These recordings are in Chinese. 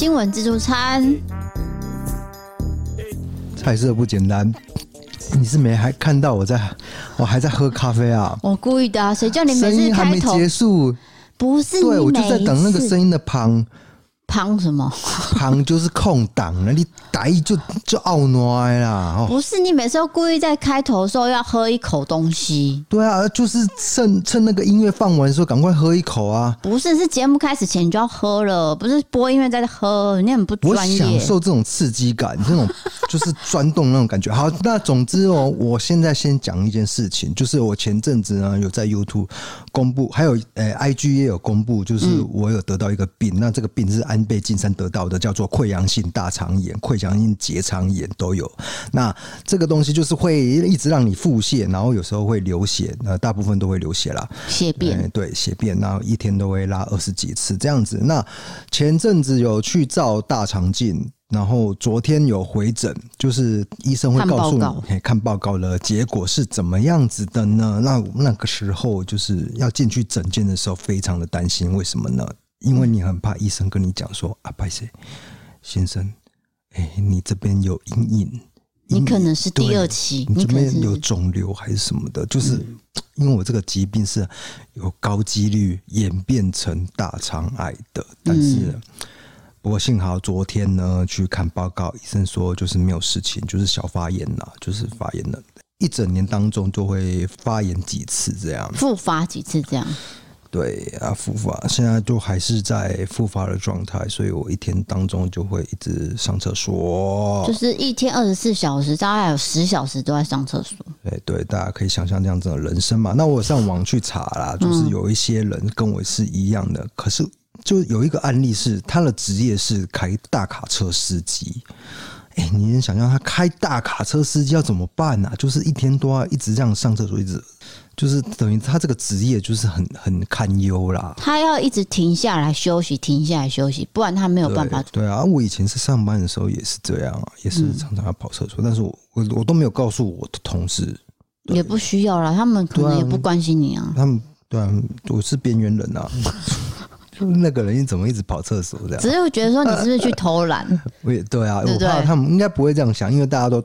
新闻自助餐，菜色不简单。你是没还看到我在，我还在喝咖啡啊？我故意的啊，谁叫你每音还没结束？不是，对，我就在等那个声音的旁。旁什么？旁就是空档，那你打一就就奥耐啦。哦，不是，你每次都故意在开头的时候要喝一口东西。对啊，就是趁趁那个音乐放完的时候，赶快喝一口啊。不是，是节目开始前你就要喝了，不是播音乐在喝，你很不专业。我享受这种刺激感，这种就是钻洞那种感觉。好，那总之哦，我现在先讲一件事情，就是我前阵子呢有在 YouTube 公布，还有呃 IG 也有公布，就是我有得到一个病，嗯、那这个病是安。被金山得到的叫做溃疡性大肠炎、溃疡性结肠炎都有。那这个东西就是会一直让你腹泻，然后有时候会流血，呃大部分都会流血啦，血便。对，血便，然后一天都会拉二十几次这样子。那前阵子有去照大肠镜，然后昨天有回诊，就是医生会告诉你看报告的结果是怎么样子的呢？那那个时候就是要进去诊间的时候，非常的担心，为什么呢？因为你很怕医生跟你讲说啊，不好意思，先生，哎，你这边有阴影，你可能是第二期，你这边有肿瘤还是什么的？就是因为我这个疾病是有高几率演变成大肠癌的，但是不过幸好昨天呢去看报告，医生说就是没有事情，就是小发炎呐，就是发炎了，一整年当中就会发炎几次这样，复发几次这样。对啊，复发现在就还是在复发的状态，所以我一天当中就会一直上厕所，就是一天二十四小时，大概有十小时都在上厕所。对对，大家可以想象这样子的人生嘛。那我上网去查啦，就是有一些人跟我是一样的，嗯、可是就有一个案例是他的职业是开大卡车司机。哎，你能想象他开大卡车司机要怎么办呢、啊？就是一天都要一直这样上厕所，一直。就是等于他这个职业就是很很堪忧啦。他要一直停下来休息，停下来休息，不然他没有办法。对，对啊，我以前是上班的时候也是这样啊，也是常常要跑厕所，嗯、但是我我我都没有告诉我的同事。也不需要啦，他们可能也不关心你啊。啊他们对啊，我是边缘人啊，那个人你怎么一直跑厕所这样？只是会觉得说你是不是去偷懒？我也对啊，对对我怕他们应该不会这样想，因为大家都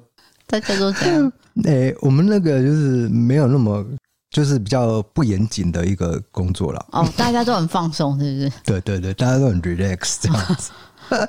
大家都这样。哎、欸，我们那个就是没有那么。就是比较不严谨的一个工作了哦，大家都很放松，是不是？对对对，大家都很 relax 这样子。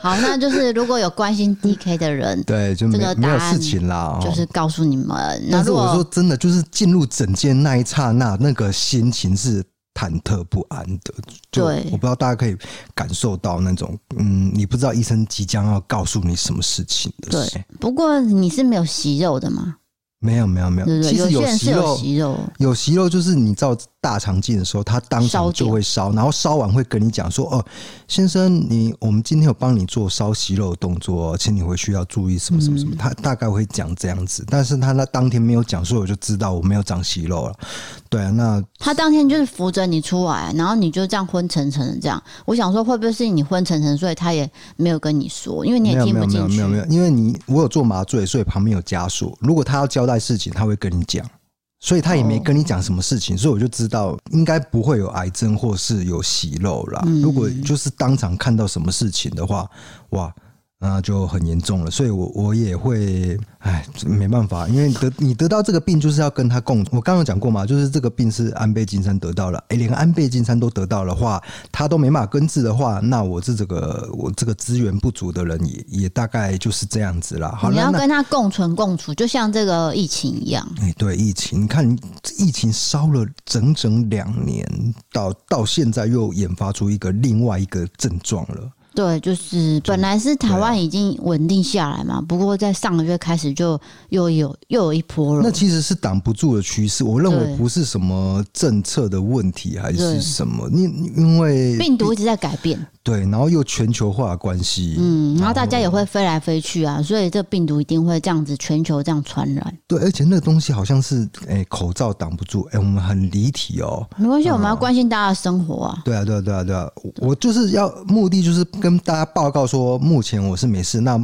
好，那就是如果有关心 DK 的人，对，就没，没有事情啦，就是告诉你们。但是我说真的，就是进入整间那一刹那，那个心情是忐忑不安的。对，我不知道大家可以感受到那种，嗯，你不知道医生即将要告诉你什么事情的。对，不过你是没有息肉的吗？没有没有没有，其实有息肉，有息肉就是你照大肠镜的时候，他当场就会烧，然后烧完会跟你讲说：“哦，先生，你我们今天有帮你做烧息肉的动作，请你回去要注意什么什么什么。嗯”他大概会讲这样子，但是他那当天没有讲，所以我就知道我没有长息肉了。对啊，那他当天就是扶着你出来，然后你就这样昏沉沉的这样。我想说，会不会是你昏沉沉，所以他也没有跟你说，因为你也听不进去。没有没有没有，因为你我有做麻醉，所以旁边有家属。如果他要交代事情，他会跟你讲，所以他也没跟你讲什么事情，所以我就知道应该不会有癌症或是有息肉啦。如果就是当场看到什么事情的话，哇。那就很严重了，所以我我也会，哎，没办法，因为得你得到这个病，就是要跟他共。我刚刚讲过嘛，就是这个病是安倍晋三得到了，哎，连安倍晋三都得到的话，他都没办法根治的话，那我是这个我这个资源不足的人也，也也大概就是这样子啦。好，你要跟他共存共处，就像这个疫情一样。哎，对，疫情，你看疫情烧了整整两年，到到现在又研发出一个另外一个症状了。对，就是本来是台湾已经稳定下来嘛，不过在上个月开始就又有又有一波了。那其实是挡不住的趋势，我认为不是什么政策的问题，还是什么？因因为病毒一直在改变。对，然后又全球化的关系，嗯，然后大家也会飞来飞去啊，所以这病毒一定会这样子全球这样传染。对，而且那个东西好像是，哎，口罩挡不住，哎，我们很离题哦。没关系，我们要关心大家的生活啊。对啊，对啊，对啊，对啊，我就是要目的就是跟大家报告说，目前我是没事。那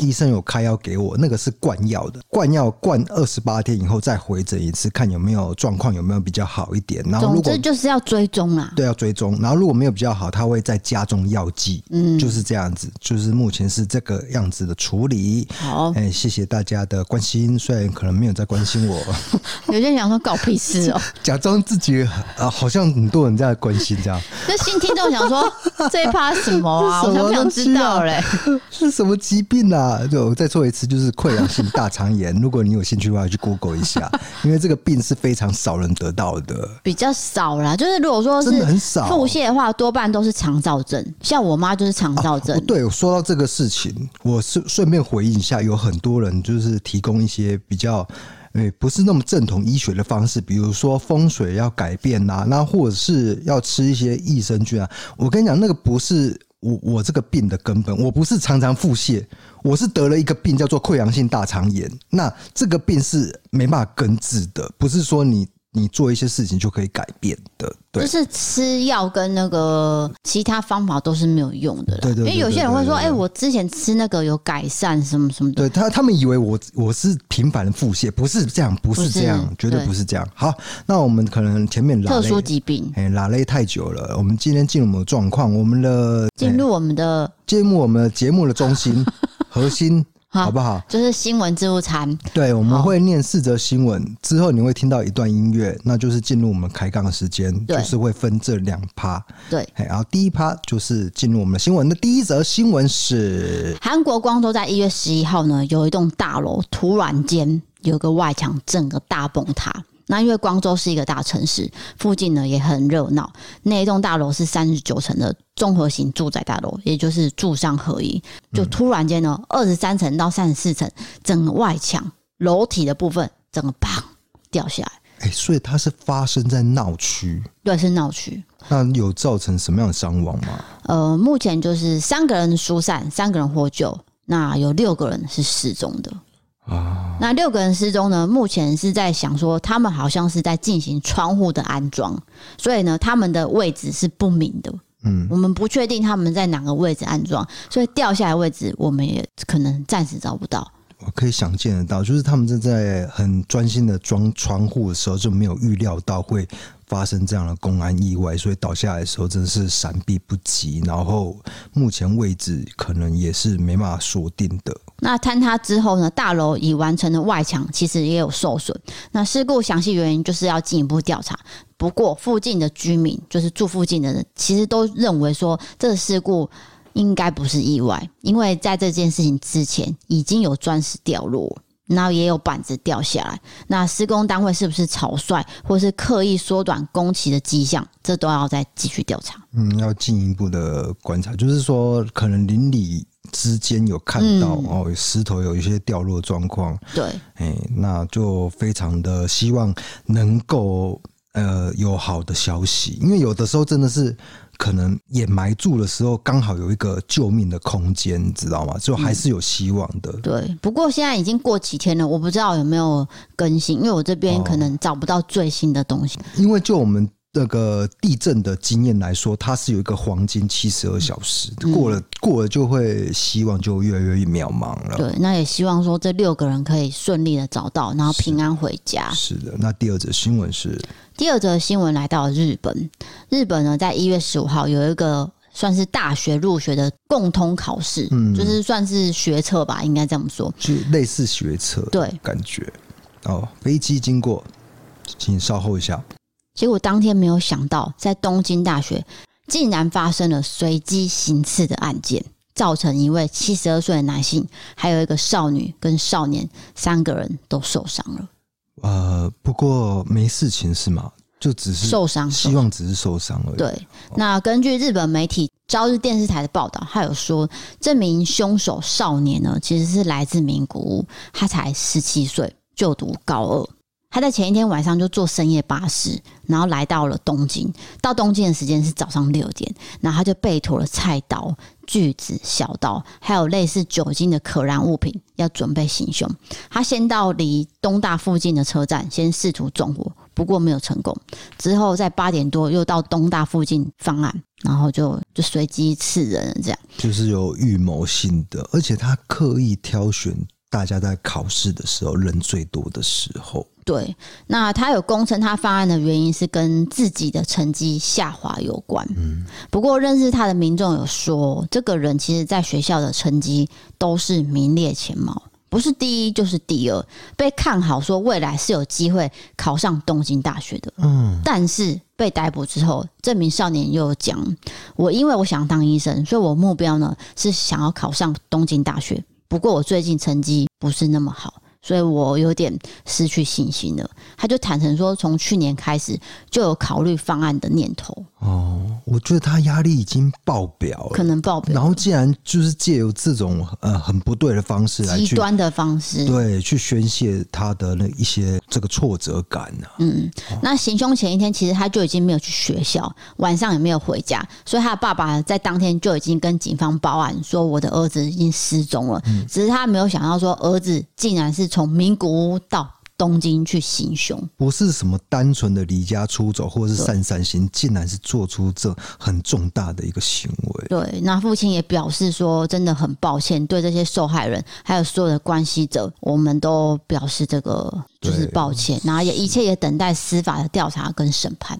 医生有开药给我，那个是灌药的，灌药灌二十八天以后再回诊一次，看有没有状况，有没有比较好一点。然后如果总之就是要追踪啊，对，要追踪。然后如果没有比较好，他会再加重药剂，嗯，就是这样子，就是目前是这个样子的处理。好，哎，谢谢大家的关心，虽然可能没有在关心我，有些人想说搞屁事哦，假装自己啊，好像很多人在关心这样。那新听众想说 这一趴什么啊？我想想知道嘞，是什么疾病啊？就我再做一次，就是溃疡性大肠炎。如果你有兴趣的话，去 Google 一下，因为这个病是非常少人得到的，比较少啦。就是如果说是腹泻的话，多半都是肠燥症。像我妈就是肠燥症。啊、对，说到这个事情，我是顺便回应一下，有很多人就是提供一些比较。诶，不是那么正统医学的方式，比如说风水要改变呐、啊，那或者是要吃一些益生菌啊。我跟你讲，那个不是我我这个病的根本，我不是常常腹泻，我是得了一个病叫做溃疡性大肠炎。那这个病是没办法根治的，不是说你。你做一些事情就可以改变的，对，就是吃药跟那个其他方法都是没有用的，对对，因为有些人会说，哎，我之前吃那个有改善什么什么的，对他他们以为我我是频繁的腹泻，不是这样，不是这样，绝对不是这样。好，那我们可能前面特殊疾病，哎，拉累太久了，我们今天进入我们的状况，我们的进入我们的进入我们的节目的中心 核心。好不好？就是新闻自助餐。对，我们会念四则新闻之后，你会听到一段音乐，那就是进入我们开杠的时间，就是会分这两趴。对，然后第一趴就是进入我们的新闻。那第一则新闻是韩国光州在一月十一号呢，有一栋大楼突然间有个外墙整个大崩塌。那因为光州是一个大城市，附近呢也很热闹。那一栋大楼是三十九层的综合型住宅大楼，也就是住商合一。就突然间呢，二十三层到三十四层，整个外墙、楼体的部分，整个砰掉下来。哎、欸，所以它是发生在闹区，对，是闹区。那有造成什么样的伤亡吗？呃，目前就是三个人疏散，三个人获救，那有六个人是失踪的。啊，那六个人失踪呢？目前是在想说，他们好像是在进行窗户的安装，所以呢，他们的位置是不明的。嗯，我们不确定他们在哪个位置安装，所以掉下来位置我们也可能暂时找不到。我可以想见得到，就是他们正在很专心的装窗户的时候，就没有预料到会发生这样的公安意外，所以倒下来的时候真的是闪避不及。然后目前位置可能也是没办法锁定的。那坍塌之后呢，大楼已完成的外墙其实也有受损。那事故详细原因就是要进一步调查。不过附近的居民，就是住附近的人，其实都认为说这个事故。应该不是意外，因为在这件事情之前已经有砖石掉落，然后也有板子掉下来。那施工单位是不是草率，或是刻意缩短工期的迹象，这都要再继续调查。嗯，要进一步的观察，就是说可能邻里之间有看到、嗯、哦，石头有一些掉落状况。对，哎、欸，那就非常的希望能够呃有好的消息，因为有的时候真的是。可能掩埋住的时候，刚好有一个救命的空间，你知道吗？就还是有希望的。嗯。对，不过现在已经过几天了，我不知道有没有更新，因为我这边可能找不到最新的东西。哦，因为就我们那个地震的经验来说，它是有一个黄金七十二小时，嗯，过了过了就会希望就越来越渺茫了。对，那也希望说这六个人可以顺利的找到，然后平安回家。是，是的，那第二则新闻是。第二则新闻来到日本，日本呢，在一月十五号有一个算是大学入学的共通考试，嗯，就是算是学测吧，应该这么说，就类似学测，对，感觉哦，飞机经过，请稍后一下。结果当天没有想到，在东京大学竟然发生了随机行刺的案件，造成一位七十二岁的男性，还有一个少女跟少年三个人都受伤了。呃，不过没事情是吗？就只是受伤，希望只是受伤而已。对，那根据日本媒体朝日电视台的报道，他有说，这名凶手少年呢，其实是来自名古屋，他才十七岁，就读高二。他在前一天晚上就坐深夜巴士，然后来到了东京。到东京的时间是早上六点，然后他就备妥了菜刀、锯子、小刀，还有类似酒精的可燃物品，要准备行凶。他先到离东大附近的车站，先试图纵火，不过没有成功。之后在八点多又到东大附近犯案，然后就就随机刺人，这样就是有预谋性的，而且他刻意挑选大家在考试的时候人最多的时候。对，那他有供称他犯案的原因是跟自己的成绩下滑有关。嗯，不过认识他的民众有说，这个人其实在学校的成绩都是名列前茅，不是第一就是第二，被看好说未来是有机会考上东京大学的。嗯，但是被逮捕之后，这名少年又讲：我因为我想当医生，所以我目标呢是想要考上东京大学。不过我最近成绩不是那么好。所以我有点失去信心了。他就坦诚说，从去年开始就有考虑方案的念头。哦，我觉得他压力已经爆表了，可能爆表。然后竟然就是借由这种呃很不对的方式来极端的方式，对，去宣泄他的那一些这个挫折感呢、啊。嗯，那行凶前一天，其实他就已经没有去学校，晚上也没有回家，所以他的爸爸在当天就已经跟警方报案说，我的儿子已经失踪了。嗯，只是他没有想到说，儿子竟然是从名古屋到。东京去行凶，不是什么单纯的离家出走，或者是散散心，竟然是做出这很重大的一个行为。对，那父亲也表示说，真的很抱歉，对这些受害人还有所有的关系者，我们都表示这个就是抱歉，然后也一切也等待司法的调查跟审判。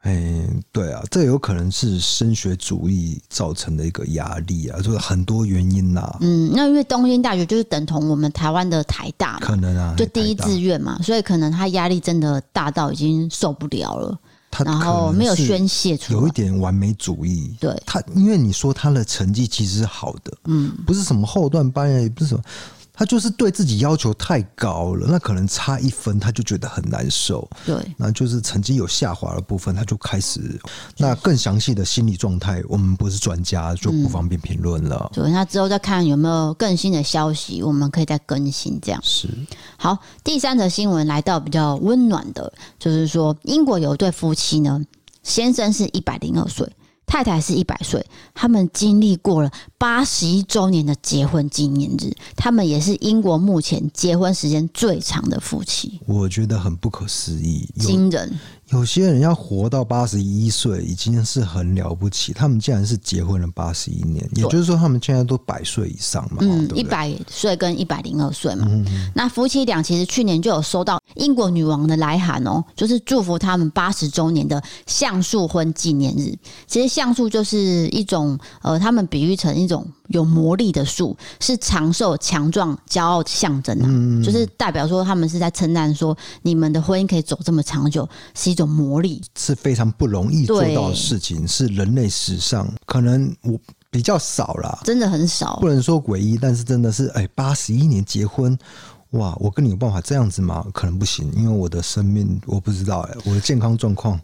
哎、欸，对啊，这有可能是升学主义造成的一个压力啊，就是很多原因呐、啊。嗯，那因为东京大学就是等同我们台湾的台大嘛，可能啊，就第一志愿嘛，所以可能他压力真的大到已经受不了了，然后没有宣泄出来，有一点完美主义。对他，因为你说他的成绩其实是好的，嗯，不是什么后段班，也不是什么。他就是对自己要求太高了，那可能差一分他就觉得很难受。对，那就是成绩有下滑的部分，他就开始那更详细的心理状态，我们不是专家，就不方便评论了。对，那之后再看有没有更新的消息，我们可以再更新。这样是好。第三则新闻来到比较温暖的，就是说英国有一对夫妻呢，先生是一百零二岁。太太是一百岁，他们经历过了八十一周年的结婚纪念日，他们也是英国目前结婚时间最长的夫妻。我觉得很不可思议，惊人。有些人要活到八十一岁已经是很了不起，他们竟然是结婚了八十一年，也就是说他们现在都百岁以上嘛。嗯，一百岁跟一百零二岁嘛。嗯嗯。那夫妻俩其实去年就有收到英国女王的来函哦，就是祝福他们八十周年的橡树婚纪念日。其实橡树就是一种呃，他们比喻成一种。有魔力的树是长寿、强壮、骄傲的象征啊，嗯，就是代表说他们是在称赞说你们的婚姻可以走这么长久，是一种魔力，是非常不容易做到的事情，是人类史上可能我比较少啦，真的很少，不能说诡异，但是真的是哎，八十一年结婚。哇，我跟你有办法这样子吗？可能不行，因为我的生命我不知道哎，我的健康状况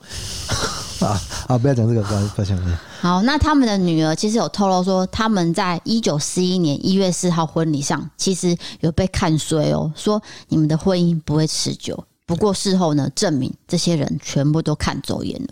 啊啊！不要讲这个，不要不要讲。好，那他们的女儿其实有透露说，他们在一九四一年一月四号婚礼上，其实有被看衰哦，说你们的婚姻不会持久。不过事后呢，证明这些人全部都看走眼了，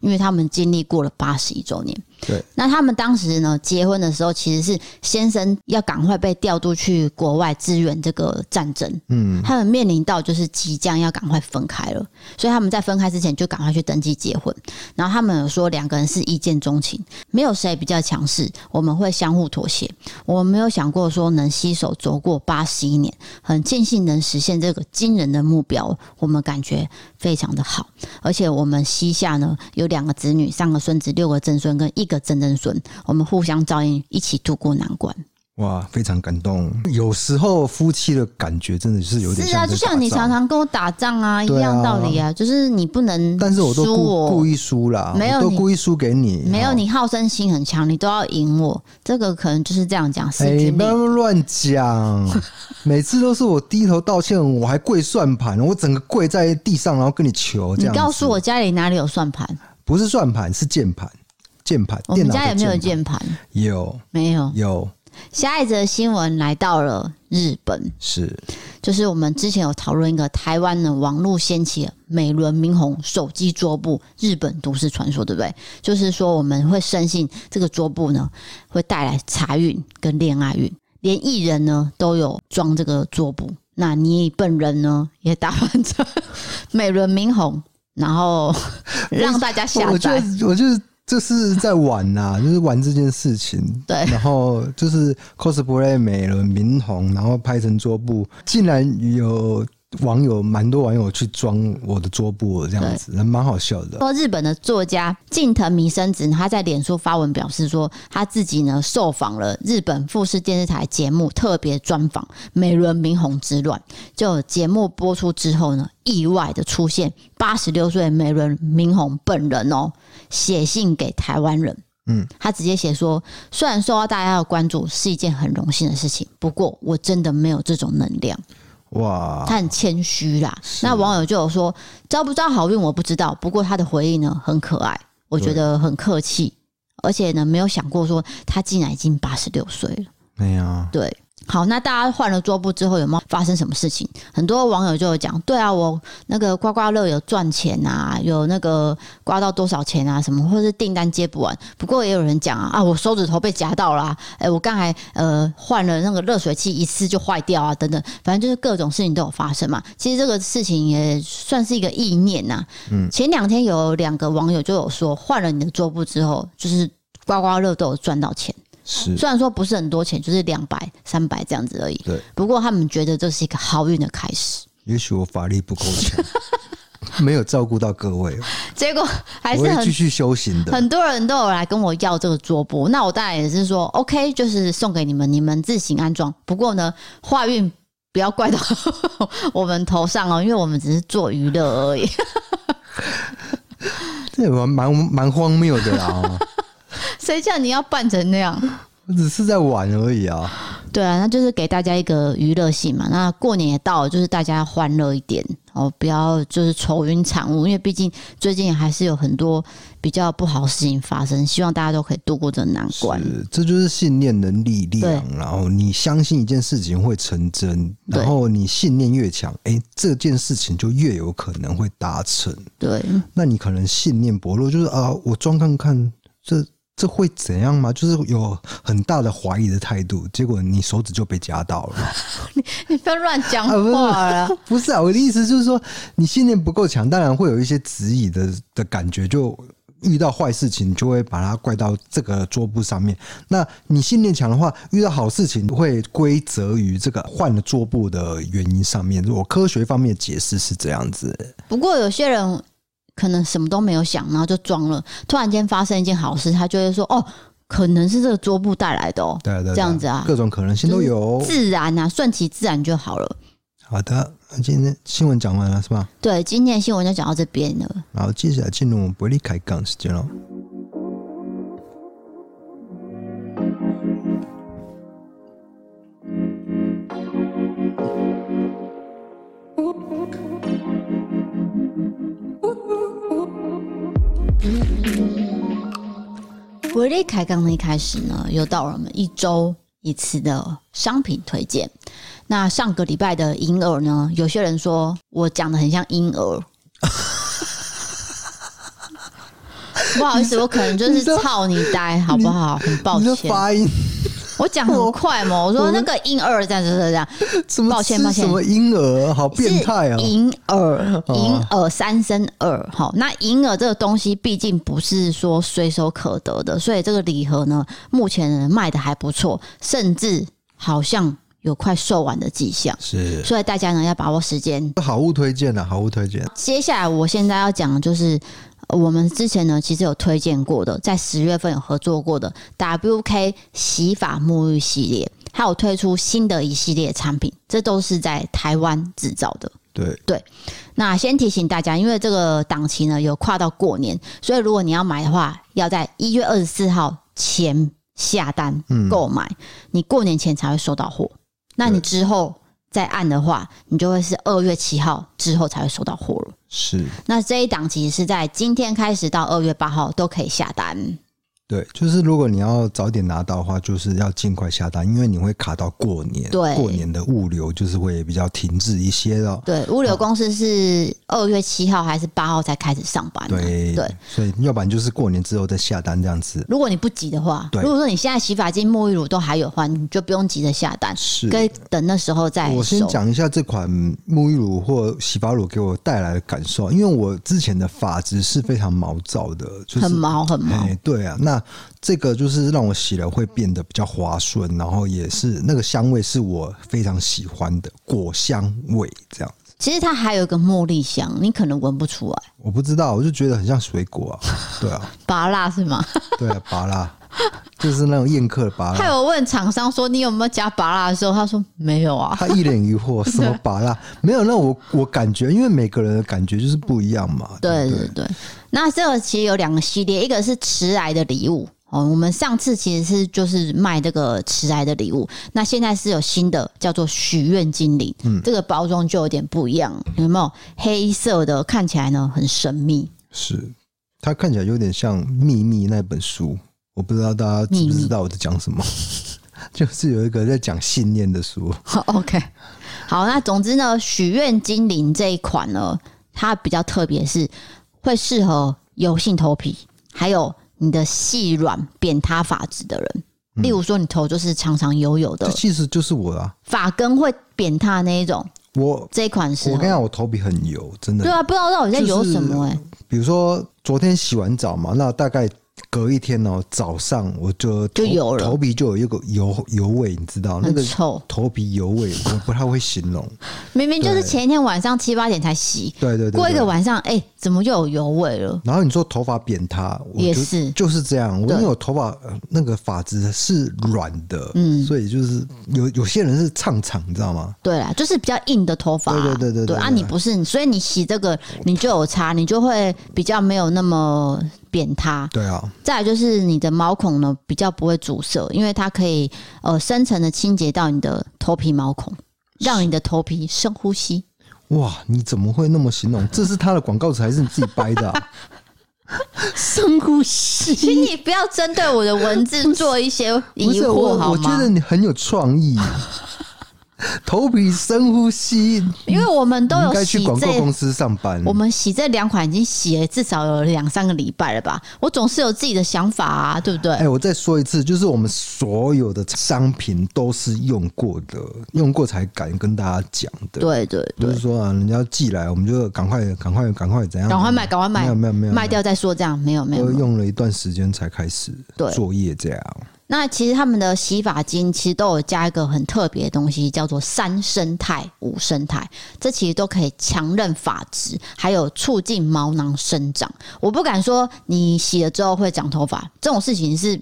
因为他们经历过了八十一周年。对，那他们当时呢，结婚的时候其实是先生要赶快被调度去国外支援这个战争，嗯，他们面临到就是即将要赶快分开了，所以他们在分开之前就赶快去登记结婚。然后他们有说两个人是一见钟情，没有谁比较强势，我们会相互妥协。我们没有想过说能携手走过八十一年，很庆幸能实现这个惊人的目标，我们感觉非常的好。而且我们膝下呢有两个子女，三个孙子，六个曾孙跟一。一个曾曾孙，我们互相照应，一起度过难关。哇，非常感动。有时候夫妻的感觉真的是有点像，是啊，就像你常常跟我打仗啊，一样道理啊，就是你不能，但是我都故故意输啦，没有都故意输给你，没有你好胜心很强，你都要赢我。这个可能就是这样讲。哎，不要乱讲，每次都是我低头道歉，我还跪算盘，我整个跪在地上，然后跟你求。这样，你告诉我家里哪里有算盘？不是算盘，是键盘。键盘，我们家有没有键盘，有没有？有。下一则新闻来到了日本，是，就是我们之前有讨论一个台湾的网络掀起美轮明宏手机桌布日本都市传说，对不对？就是说我们会深信这个桌布呢会带来财运跟恋爱运，连艺人呢都有装这个桌布。那你本人呢也打扮成美轮明宏，然后 让大家下载。我就是。这是在玩呐、啊，就是玩这件事情。对，然后就是 cosplay 美轮明红，然后拍成桌布，竟然有。网友蛮多网友去装我的桌布这样子，蛮好笑的。说日本的作家近藤弥生子，他在脸书发文表示说，他自己呢受访了日本富士电视台节目特别专访《美轮明宏之乱》，就节目播出之后呢，意外的出现八十六岁美轮明宏本人哦，写信给台湾人，嗯，他直接写说，虽然受到大家的关注是一件很荣幸的事情，不过我真的没有这种能量。哇，他很谦虚啦。那网友就有说，招不招好运我不知道，不过他的回应呢很可爱，我觉得很客气，而且呢没有想过说他竟然已经八十六岁了。没有，对。好，那大家换了桌布之后有没有发生什么事情？很多网友就有讲，对啊，我那个刮刮乐有赚钱啊，有那个刮到多少钱啊，什么，或是订单接不完。不过也有人讲啊，啊，我手指头被夹到了，啊，哎、欸，我刚才呃换了那个热水器，一次就坏掉啊，等等，反正就是各种事情都有发生嘛。其实这个事情也算是一个意念呐。嗯，前两天有两个网友就有说，换了你的桌布之后，就是刮刮乐都有赚到钱。是，虽然说不是很多钱，就是两百、三百这样子而已。对，不过他们觉得这是一个好运的开始。也许我法力不够强，没有照顾到各位。结果还是很继续修行的。很多人都有来跟我要这个桌布，那我当然也是说 OK，就是送给你们，你们自行安装。不过呢，坏运不要怪到 我们头上哦，因为我们只是做娱乐而已。这也蛮蛮蛮荒谬的啦。谁叫你要扮成那样？我 只是在玩而已啊。对啊，那就是给大家一个娱乐性嘛。那过年也到了，就是大家欢乐一点哦，不要就是愁云惨雾。因为毕竟最近还是有很多比较不好的事情发生，希望大家都可以度过这难关。这就是信念的力量。然后你相信一件事情会成真，然后你信念越强，哎，这件事情就越有可能会达成。对，那你可能信念薄弱，就是啊，我装看看这。这会怎样吗？就是有很大的怀疑的态度，结果你手指就被夹到了。你你不要乱讲话了。啊，不是。不是啊，我的意思就是说，你信念不够强，当然会有一些质疑的的感觉，就遇到坏事情就会把它怪到这个桌布上面。那你信念强的话，遇到好事情会归责于这个换了桌布的原因上面。如果科学方面解释是这样子，不过有些人。可能什么都没有想，然后就装了。突然间发生一件好事，他就会说：“哦，可能是这个桌布带来的哦。”对对，这样子啊，各种可能性都有。自然啊，顺其自然就好了。好的，那今天新闻讲完了是吧？对，今天的新闻就讲到这边了。然后，接下来进入伯利开杠时间喽。伯利开杠的一开始呢，又到了我们一周一次的商品推荐。那上个礼拜的婴儿呢，有些人说我讲的很像婴儿，不好意思，我可能就是操你呆，好不好？很抱歉。发音。我讲很快嘛，我说那个婴儿这样子这样，什 么抱歉抱歉，什么婴儿好变态啊！银耳银耳三声耳，好，那银耳这个东西毕竟不是说随手可得的，所以这个礼盒呢，目前卖的还不错，甚至好像有快售完的迹象。是，所以大家呢要把握时间。好物推荐啊，好物推荐。接下来我现在要讲的就是。我们之前呢，其实有推荐过的，在十月份有合作过的 WK 洗发沐浴系列，还有推出新的一系列产品，这都是在台湾制造的。对对，那先提醒大家，因为这个档期呢有跨到过年，所以如果你要买的话，要在一月二十四号前下单购买，嗯，你过年前才会收到货。那你之后。再按的话，你就会是二月七号之后才会收到货了。是，那这一档其实是在今天开始到二月八号都可以下单。对，就是如果你要早点拿到的话，就是要尽快下单，因为你会卡到过年。对，过年的物流就是会比较停滞一些的。对，物流公司是二月七号还是八号才开始上班？对对，所以要不然就是过年之后再下单这样子。如果你不急的话，对，如果说你现在洗发精、沐浴乳都还有的话，你就不用急着下单，是，可以等那时候再。我先讲一下这款沐浴乳或洗发乳给我带来的感受，因为我之前的发质是非常毛躁的，就是很毛很毛。对啊，那。这个就是让我洗了会变得比较滑顺，然后也是那个香味是我非常喜欢的果香味，这样子。其实它还有一个茉莉香，你可能闻不出来。我不知道，我就觉得很像水果啊。对啊，拔辣是吗？对啊，芭乐 就是那种宴客的芭乐。还有问厂商说你有没有加芭乐的时候，他说没有啊。他一脸疑惑，什么芭乐？没有。那我我感觉，因为每个人的感觉就是不一样嘛。对对对。那这个其实有两个系列，一个是迟来的礼物。哦，我们上次其实是就是卖这个迟来的礼物，那现在是有新的叫做许愿精灵，嗯，这个包装就有点不一样，有没有？黑色的看起来呢很神秘，是它看起来有点像秘密那本书，我不知道大家知不知道我在讲什么，就是有一个在讲信念的书。好，OK，好，那总之呢，许愿精灵这一款呢，它比较特别，是会适合油性头皮，还有。你的细软扁塌发质的人，例如说你头就是常常油油的，这其实就是我啊，发根会扁塌那一种。我这一款是，我跟你讲，我头皮很油，真的。对啊，不知道到底在油什么哎、欸。比如说昨天洗完澡嘛，那大概。隔一天哦，早上我就就有了头皮就有一个油油味，你知道那个臭头皮油味，我不太会形容。明明就是前一天晚上七八点才洗，对对对，过一个晚上，哎，怎么又有油味了？然后你说头发扁塌，也是就是这样。我因为我头发那个发质是软的，嗯，所以就是有有些人是畅长，你知道吗？对啊，就是比较硬的头发，对对对对啊，你不是，所以你洗这个你就有差，你就会比较没有那么。扁塌，对啊。再来就是你的毛孔呢，比较不会阻塞，因为它可以呃深层的清洁到你的头皮毛孔，让你的头皮深呼吸。哇，你怎么会那么形容？这是他的广告词还是你自己掰的啊？深呼吸，请你不要针对我的文字做一些疑惑好吗？我觉得你很有创意。头皮深呼吸，因为我们都有洗去广告公司上班。我们洗这两款已经洗了至少有两三个礼拜了吧？我总是有自己的想法啊，对不对？哎，我再说一次，就是我们所有的商品都是用过的，用过才敢跟大家讲的。对对，对，不是说啊，人家寄来，我们就赶快、赶快、赶快怎样？赶快卖，赶快卖，没有没有没有，卖掉再说，这样没有没有，都用了一段时间才开始作业这样。那其实他们的洗发精其实都有加一个很特别的东西，叫做三生态、五生态，这其实都可以强韧发质，还有促进毛囊生长。我不敢说你洗了之后会长头发，这种事情是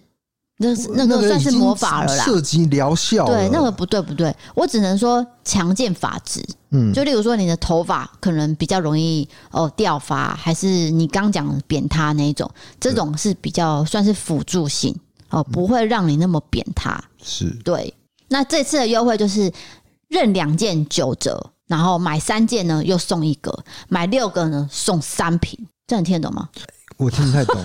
那那个算是魔法了啦，涉及疗效。对，那个不对不对，我只能说强健发质。嗯，就例如说你的头发可能比较容易哦掉发，还是你刚讲扁塌那一种，这种是比较算是辅助性。哦，不会让你那么扁塌，是对。那这次的优惠就是任两件九折，然后买三件呢又送一个，买六个呢送三瓶。这你听得懂吗？我听不太懂，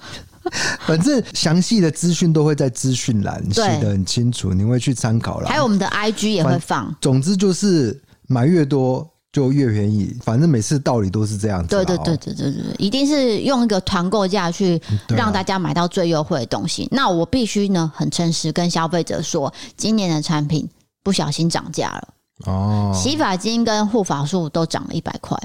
反正详细的资讯都会在资讯栏写的很清楚，你会去参考了。还有我们的 IG 也会放。总之就是买越多。就越便宜，反正每次道理都是这样子。对对对对对对，一定是用一个团购价去让大家买到最优惠的东西。那我必须呢，很诚实跟消费者说，今年的产品不小心涨价了。哦，洗发精跟护发素都涨了一百块，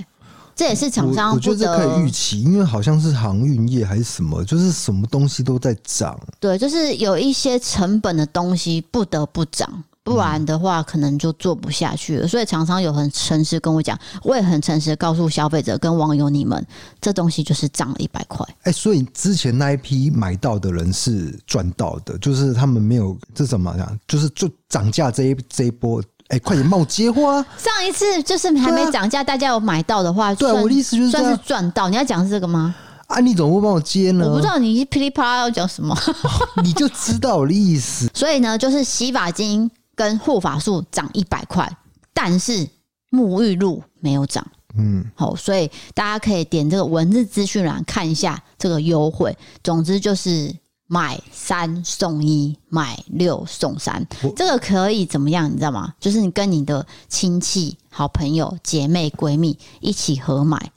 这也是厂商。我觉得可以预期，因为好像是航运业还是什么，就是什么东西都在涨。对，就是有一些成本的东西不得不涨。不然的话，可能就做不下去了。所以常常有很诚实跟我讲，我也很诚实告诉消费者跟网友你们，这东西就是涨了一百块。哎，所以之前那一批买到的人是赚到的，就是他们没有这怎么样，就是就涨价这一这一波，哎，快点帮我接货啊。上一次就是还没涨价，大家有买到的话，对，我的意思就是算是赚到。你要讲是这个吗？啊，你怎么会帮我接呢？我不知道你噼里啪啦要讲什么，你就知道我的意思。所以呢，就是洗发精。跟护发素涨一百块，但是沐浴露没有涨。嗯，好，所以大家可以点这个文字资讯栏看一下这个优惠。总之就是买三送一，买六送三，这个可以怎么样？你知道吗？就是你跟你的亲戚、好朋友、姐妹、闺蜜一起合买，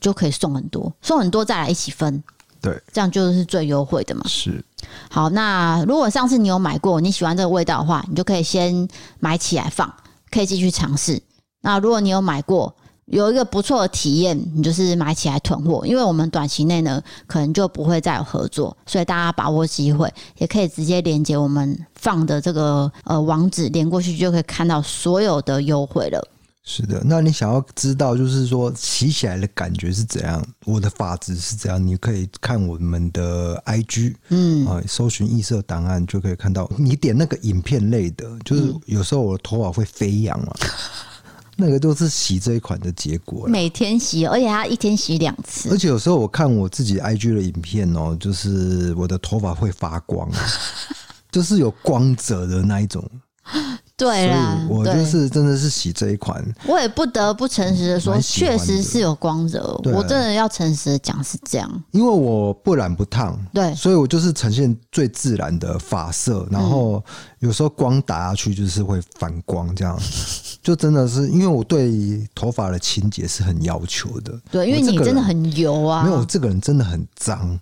就可以送很多，送很多再来一起分，对，这样就是最优惠的嘛。是。好，那如果上次你有买过，你喜欢这个味道的话，你就可以先买起来放，可以继续尝试。那如果你有买过，有一个不错的体验，你就是买起来囤货，因为我们短期内呢，可能就不会再有合作，所以大家把握机会，也可以直接连接我们放的这个呃网址，连过去就可以看到所有的优惠了。是的，那你想要知道就是说洗起来的感觉是怎样？我的发质是怎样？你可以看我们的 IG，嗯啊，搜寻异色档案就可以看到。你点那个影片类的，就是有时候我的头发会飞扬嘛。嗯 那个都是洗这一款的结果，每天洗，而且他一天洗两次。而且有时候我看我自己 IG 的影片哦，就是我的头发会发光，就是有光泽的那一种。对啦，我就是真的是洗这一款。我也不得不诚实的说，确实是有光泽。我真的要诚实的讲是这样，因为我不染不烫，对，所以我就是呈现最自然的发色。然后有时候光打下去就是会反光，这样 就真的是因为我对头发的清洁是很要求的。对，因为你真的很油啊，没有，我这个人真的很脏。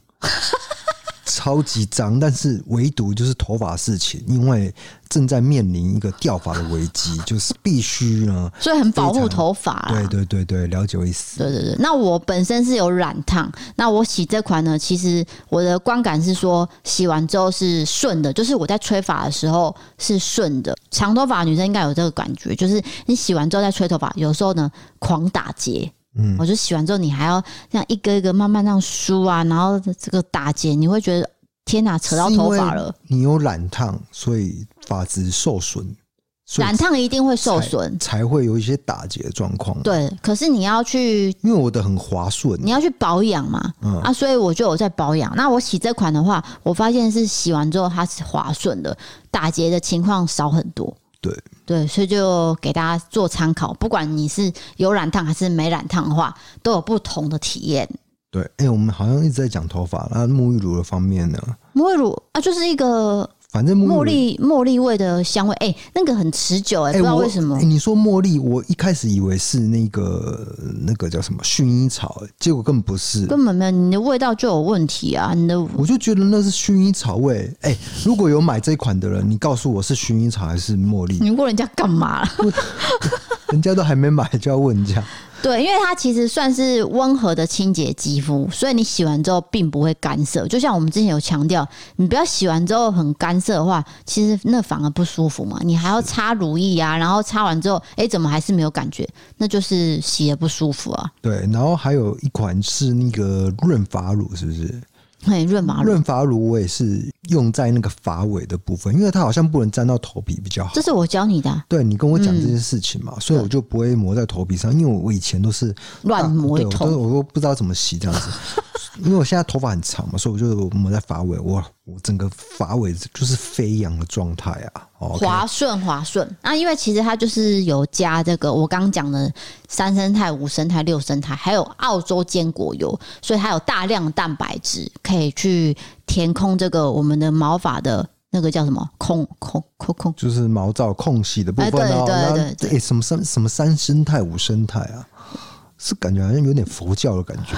超级脏，但是唯独就是头发事情，因为正在面临一个掉发的危机，就是必须呢，所以很保护头发。对对对对，了解我意思。对对对，那我本身是有染烫，那我洗这款呢，其实我的观感是说，洗完之后是顺的，就是我在吹发的时候是顺的。长头发女生应该有这个感觉，就是你洗完之后再吹头发，有时候呢狂打结。嗯，我就洗完之后，你还要这样一个一个慢慢这样梳啊，然后这个打结，你会觉得天哪，扯到头发了。你有染烫，所以发质受损。染烫一定会受损，才会有一些打结的状况。对，可是你要去，因为我的很滑顺，你要去保养嘛。嗯啊，所以我就有在保养。那我洗这款的话，我发现是洗完之后它是滑顺的，打结的情况少很多。对对，所以就给大家做参考，不管你是有染烫还是没染烫的话，都有不同的体验。对，哎、欸，我们好像一直在讲头发，那沐浴乳的方面呢？沐浴乳啊，就是一个。反正茉莉茉莉味的香味，哎、欸，那个很持久、欸，哎、欸，不知道为什么。欸、你说茉莉，我一开始以为是那个那个叫什么薰衣草，结果根本不是，根本没有，你的味道就有问题啊！你的，我就觉得那是薰衣草味。哎、欸，如果有买这款的人，你告诉我是薰衣草还是茉莉？你问人家干嘛？人家都还没买就要问人家。对，因为它其实算是温和的清洁肌肤，所以你洗完之后并不会干涩。就像我们之前有强调，你不要洗完之后很干涩的话，其实那反而不舒服嘛。你还要擦乳液啊，然后擦完之后，哎，怎么还是没有感觉？那就是洗的不舒服啊。对，然后还有一款是那个润发乳，是不是？嘿，润发润发乳我也是用在那个发尾的部分，因为它好像不能沾到头皮比较好。这是我教你的啊。对，你跟我讲这件事情嘛，嗯，所以我就不会抹在头皮上，因为我以前都是乱抹头，我都不知道怎么洗这样子。因为我现在头发很长嘛，所以我就抹在发尾，我我整个发尾就是飞扬的状态啊，滑顺滑顺啊。因为其实它就是有加这个我刚刚讲的三生态、五生态、六生态，还有澳洲坚果油，所以它有大量蛋白质，可以去填空这个我们的毛发的那个叫什么空空空空，就是毛躁空隙的部分。对对对对，什么三什么三生态、五生态啊？是感觉好像有点佛教的感觉。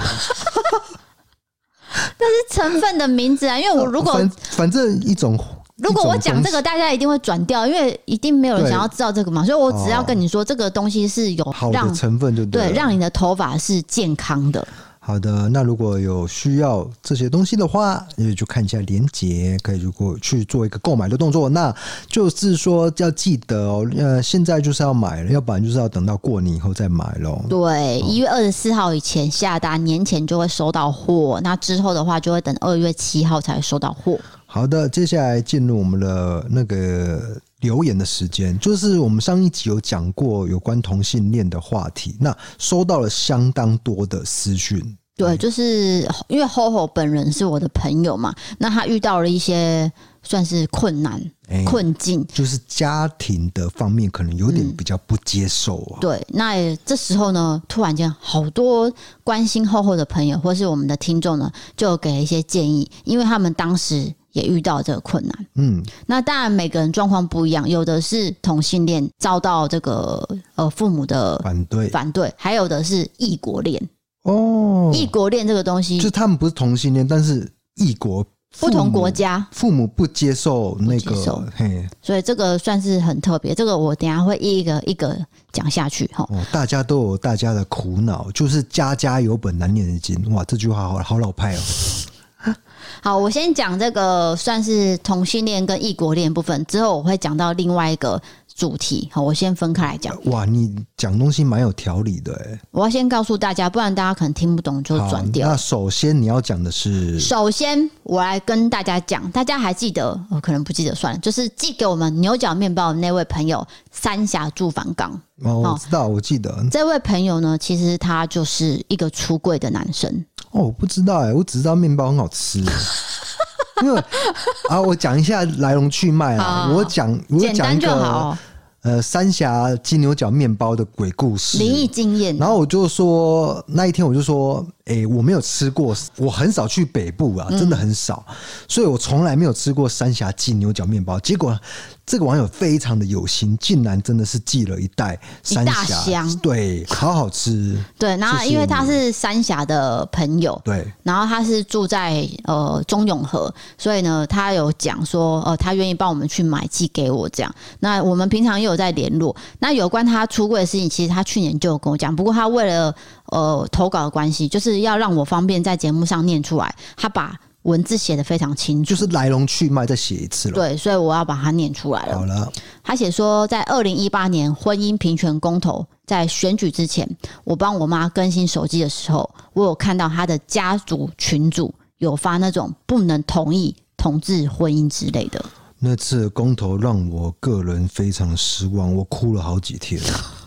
那是成分的名字啊，因为我如果反反正一种，如果我讲这个，大家一定会转掉，因为一定没有人想要知道这个嘛，所以我只要跟你说，这个东西是有好的成分，就对，对，让你的头发是健康的。好的，那如果有需要这些东西的话，也就看一下链接，可以如果去做一个购买的动作。那就是说要记得哦，呃，现在就是要买了，要不然就是要等到过年以后再买喽。对，一月二十四号以前下单，年前就会收到货。那之后的话，就会等二月七号才收到货。好的，接下来进入我们的那个。留言的时间，就是我们上一集有讲过有关同性恋的话题，那收到了相当多的私讯。对，就是因为 HoHo 本人是我的朋友嘛，那他遇到了一些算是困难、欸、困境，就是家庭的方面可能有点比较不接受啊。嗯、对，那这时候呢，突然间好多关心厚厚的朋友或是我们的听众呢，就给了一些建议，因为他们当时也遇到这个困难。嗯，那当然每个人状况不一样，有的是同性恋遭到这个呃父母的反对反对，还有的是异国恋。哦，异国恋这个东西，就他们不是同性恋，但是异国不同国家父母不接受那个，嘿，所以这个算是很特别。这个我等一下会一个一个讲下去哈。哦，大家都有大家的苦恼，就是家家有本难念的经。哇，这句话好好老派哦。好，我先讲这个算是同性恋跟异国恋部分，之后我会讲到另外一个。主题好，我先分开来讲。哇，你讲东西蛮有条理的哎！我要先告诉大家，不然大家可能听不懂就转掉。那首先你要讲的是，首先我来跟大家讲，大家还记得？我可能不记得算了。就是寄给我们牛角面包的那位朋友三峡住房港。哦，我知道，我记得这位朋友呢，其实他就是一个出柜的男生。哦，我不知道哎，我只知道面包很好吃。因为啊，我讲一下来龙去脉啊，我讲我讲一个呃三峡金牛角面包的鬼故事，灵异经验。然后我就说那一天我就说，哎、欸，我没有吃过，我很少去北部啊，真的很少，嗯、所以我从来没有吃过三峡寄牛角面包。结果。这个网友非常的有心，竟然真的是寄了一袋三峡，对，好好吃。对，然后因为他是三峡的朋友，对，然后他是住在呃中永和，所以呢，他有讲说，呃，他愿意帮我们去买寄给我这样。那我们平常也有在联络。那有关他出柜的事情，其实他去年就有跟我讲，不过他为了呃投稿的关系，就是要让我方便在节目上念出来，他把。文字写得非常清楚，就是来龙去脉再写一次了。对，所以我要把它念出来了。好了，他写说，在二零一八年婚姻平权公投在选举之前，我帮我妈更新手机的时候，我有看到她的家族群组有发那种不能同意同志婚姻之类的。那次公投让我个人非常失望，我哭了好几天。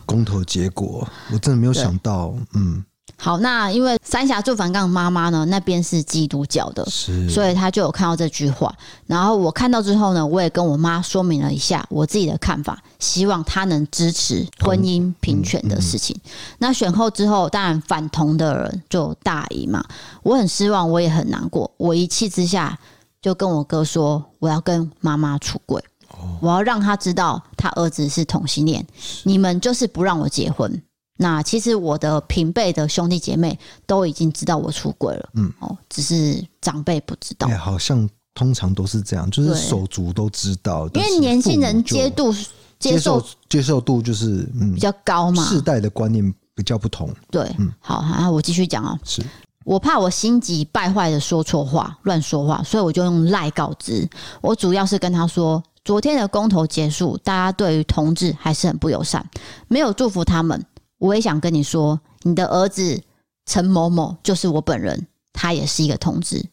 公投结果，我真的没有想到，嗯。好，那因为三峡住房港妈妈呢，那边是基督教的，是，所以她就有看到这句话。然后我看到之后呢，我也跟我妈说明了一下我自己的看法，希望她能支持婚姻平权的事情。嗯嗯、那选后之后，当然反同的人就大姨嘛。我很失望，我也很难过。我一气之下就跟我哥说，我要跟妈妈出柜，哦、我要让他知道他儿子是同性恋。你们就是不让我结婚。那其实我的平辈的兄弟姐妹都已经知道我出轨了，嗯，哦，只是长辈不知道。哎，好像通常都是这样，就是手足都知道，因为年轻人接度接受接受度就是嗯比较高嘛，世代的观念比较不同。对，嗯，好，好，我继续讲哦。是我怕我心急败坏的说错话、乱说话，所以我就用赖告知。我主要是跟他说，昨天的公投结束，大家对于同志还是很不友善，没有祝福他们。我也想跟你说，你的儿子陈某某就是我本人，他也是一个同志。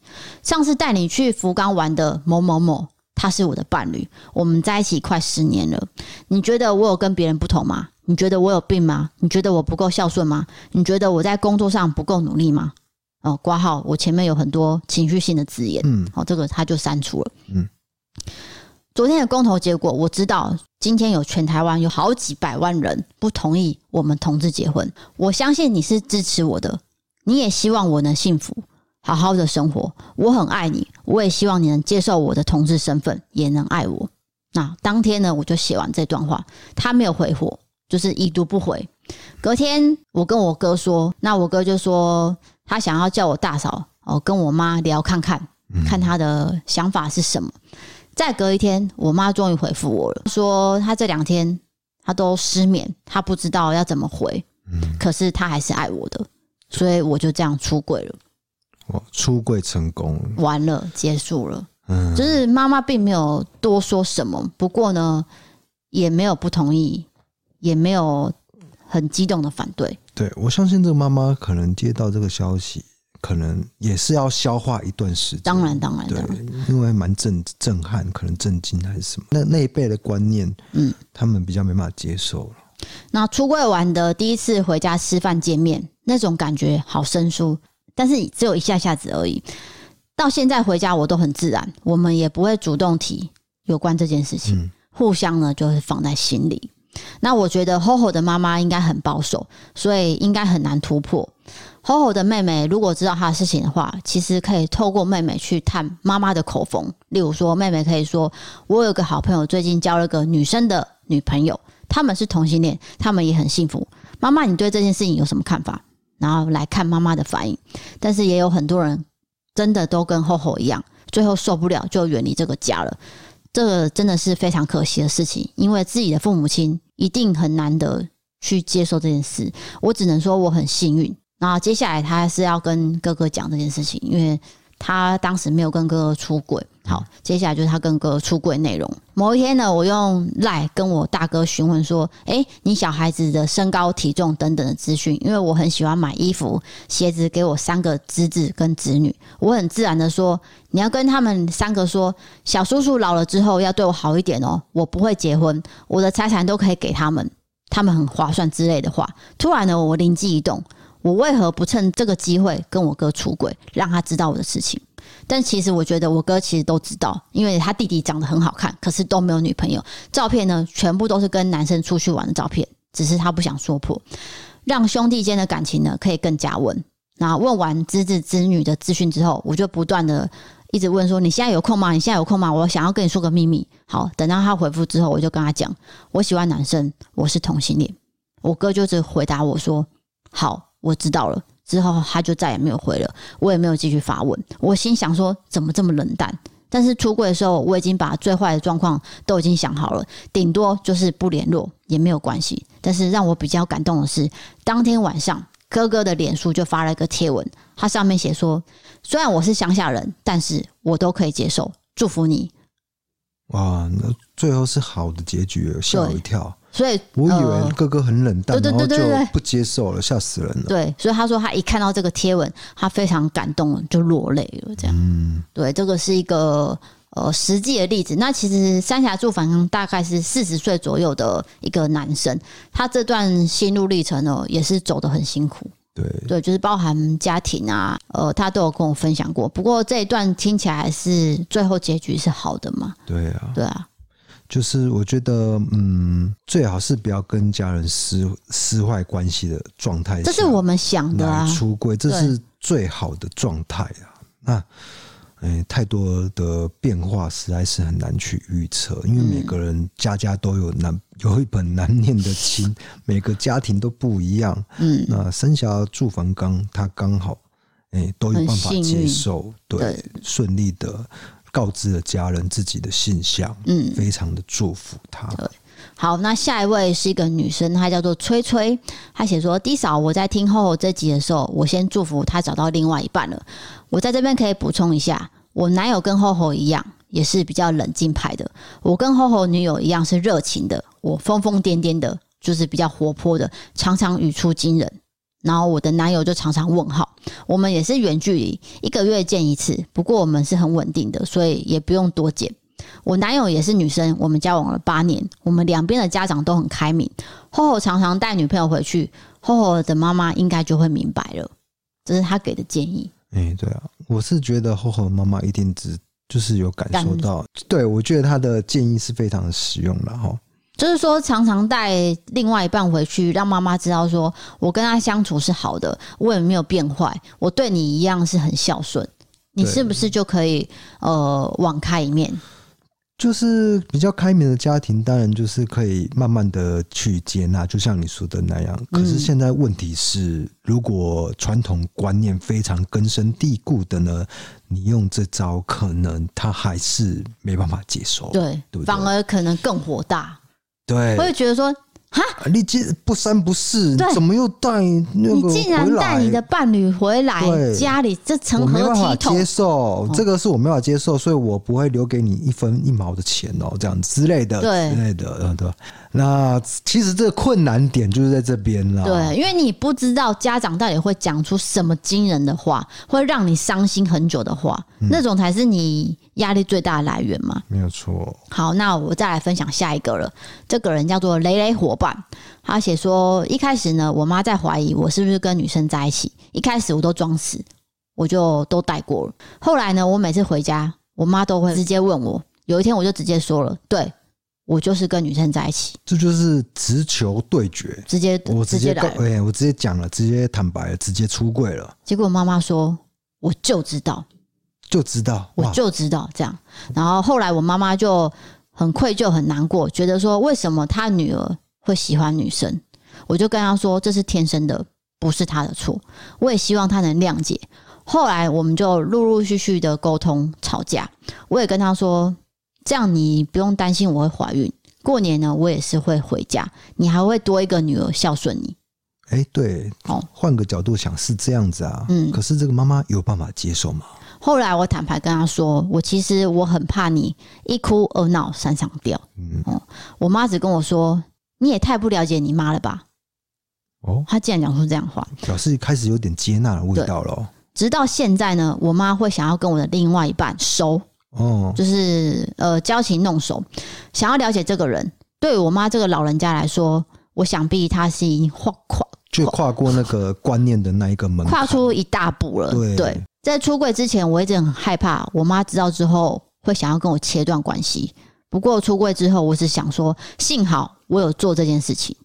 上次带你去福冈玩的某某某，他是我的伴侣，我们在一起快十年了。你觉得我有跟别人不同吗？你觉得我有病吗？你觉得我不够孝顺吗？你觉得我在工作上不够努力吗？哦，挂号，我前面有很多情绪性的字眼，嗯，好，这个他就删除了，嗯。昨天的公投结果，我知道今天有全台湾有好几百万人不同意我们同志结婚。我相信你是支持我的，你也希望我能幸福，好好的生活。我很爱你，我也希望你能接受我的同志身份，也能爱我。那当天呢，我就写完这段话，他没有回我，就是已读不回。隔天我跟我哥说，那我哥就说他想要叫我大嫂哦跟我妈聊看看，看他的想法是什么。再隔一天，我妈终于回复我了，说她这两天她都失眠，她不知道要怎么回，嗯，可是她还是爱我的，所以我就这样出柜了。哇，出柜成功，完了，结束了。嗯，就是妈妈并没有多说什么，不过呢，也没有不同意，也没有很激动的反对。对，我相信这个妈妈可能接到这个消息。可能也是要消化一段时间，当然，当然，对，因为蛮震震撼，可能震惊还是什么，那那一辈的观念，嗯，他们比较没办法接受了。那出柜完的第一次回家吃饭见面，那种感觉好生疏，但是只有一下下子而已。到现在回家我都很自然，我们也不会主动提有关这件事情，嗯、互相呢就是放在心里。那我觉得 HoHo 的妈妈应该很保守，所以应该很难突破。吼吼的妹妹如果知道她的事情的话，其实可以透过妹妹去探妈妈的口风。例如说，妹妹可以说：“我有个好朋友最近交了个女生的女朋友，他们是同性恋，他们也很幸福。妈妈，你对这件事情有什么看法？”然后来看妈妈的反应。但是也有很多人真的都跟吼吼一样，最后受不了就远离这个家了。这个真的是非常可惜的事情，因为自己的父母亲。一定很难得去接受这件事，我只能说我很幸运。然后接下来他是要跟哥哥讲这件事情，因为他当时没有跟哥哥出轨。好，接下来就是他跟哥哥出轨内容。某一天呢，我用赖跟我大哥询问说：“诶，你小孩子的身高、体重等等的资讯，因为我很喜欢买衣服、鞋子给我三个侄子跟侄女。我很自然的说，你要跟他们三个说，小叔叔老了之后要对我好一点哦，我不会结婚，我的财产都可以给他们，他们很划算之类的话。突然呢，我灵机一动，我为何不趁这个机会跟我哥出轨，让他知道我的事情？”但其实我觉得我哥其实都知道，因为他弟弟长得很好看，可是都没有女朋友。照片呢，全部都是跟男生出去玩的照片，只是他不想说破，让兄弟间的感情呢可以更加温。那问完侄子侄女的资讯之后，我就不断的一直问说：“你现在有空吗？你现在有空吗？我想要跟你说个秘密。”好，等到他回复之后，我就跟他讲：“我喜欢男生，我是同性恋。”我哥就只回答我说：“好，我知道了。”之后他就再也没有回了，我也没有继续发问。我心想说，怎么这么冷淡？但是出柜的时候，我已经把最坏的状况都已经想好了，顶多就是不联络也没有关系。但是让我比较感动的是，当天晚上哥哥的脸书就发了一个贴文，他上面写说：“虽然我是乡下人，但是我都可以接受，祝福你。”哇，那最后是好的结局，吓我一跳。所以我以为哥哥很冷淡，对对对对，然后就不接受了，吓死人了。对，所以他说他一看到这个贴文，他非常感动，就落泪了。这样，嗯，对，这个是一个呃实际的例子。那其实三峡住房大概是四十岁左右的一个男生，他这段心路历程哦，也是走得很辛苦。对对，就是包含家庭啊，呃，他都有跟我分享过。不过这一段听起来是最后结局是好的嘛？对啊，对啊。就是我觉得，嗯，最好是不要跟家人撕撕坏关系的状态。这是我们想的啊，出柜这是最好的状态啊。那，哎，太多的变化实在是很难去预测，因为每个人家家都有难有一本难念的经，每个家庭都不一样。嗯，那三峡住房刚他刚好，哎，都有办法接受，对，顺利的。告知了家人自己的信箱，嗯，非常的祝福他。对，好，那下一位是一个女生，她叫做崔崔，她写说：“D 嫂，我在听 HoHo 这集的时候，我先祝福她找到另外一半了。我在这边可以补充一下，我男友跟 HoHo 一样，也是比较冷静派的。我跟 HoHo 女友一样是热情的，我疯疯癫癫的，就是比较活泼的，常常语出惊人。”然后我的男友就常常问号，我们也是远距离，一个月见一次，不过我们是很稳定的，所以也不用多见。我男友也是女生，我们交往了八年，我们两边的家长都很开明。HoHo 常常带女朋友回去，HoHo 的妈妈应该就会明白了，这是他给的建议。哎，对啊，我是觉得 HoHo 妈妈一定只就是有感受到，对，我觉得他的建议是非常的实用的哈。就是说，常常带另外一半回去，让妈妈知道说，我跟他相处是好的，我也没有变坏，我对你一样是很孝顺，你是不是就可以呃网开一面？就是比较开明的家庭，当然就是可以慢慢的去接纳，就像你说的那样。可是现在问题是，如果传统观念非常根深蒂固的呢，你用这招，可能他还是没办法接受，对，对不对？反而可能更火大。对，我会觉得说，哈，你这不三不四，怎么又带那个？你竟然带你的伴侣回来家里，这成何体统？接受，这个是我没办法接受，所以我不会留给你一分一毛的钱哦，这样之类的，对，之类的，嗯，对。那其实这个困难点就是在这边了。对，因为你不知道家长到底会讲出什么惊人的话，会让你伤心很久的话，嗯、那种才是你压力最大的来源嘛。没有错。好，那我再来分享下一个了。这个人叫做雷雷伙伴，他写说，一开始呢，我妈在怀疑我是不是跟女生在一起，一开始我都装死，我就都带过了。后来呢，我每次回家，我妈都会直接问我。有一天，我就直接说了，对，我就是跟女生在一起。这就是直球对决，直接我直接来，哎，我直接讲了，直接坦白了，直接出柜了。结果妈妈说，我就知道，就知道，我就知道这样。然后后来我妈妈就很愧疚、很难过，觉得说为什么她女儿会喜欢女生？我就跟她说，这是天生的。不是他的错，我也希望他能谅解。后来我们就陆陆续续的沟通吵架，我也跟他说，这样你不用担心我会怀孕。过年呢，我也是会回家，你还会多一个女儿孝顺你。哎，对，哦，换个角度想是这样子啊，嗯，可是这个妈妈有办法接受吗？后来我坦白跟他说，我其实我很怕你一哭二闹三上吊。嗯，哦，我妈只跟我说，你也太不了解你妈了吧。哦，他竟然讲出这样话，表示开始有点接纳的味道了。直到现在呢，我妈会想要跟我的另外一半熟，哦，就是呃交情弄熟，想要了解这个人。对我妈这个老人家来说，我想必她是已经跨跨就跨过那个观念的那一个门，跨出一大步了。对，对，在出柜之前，我一直很害怕，我妈知道之后会想要跟我切断关系。不过出柜之后，我只想说，幸好我有做这件事情。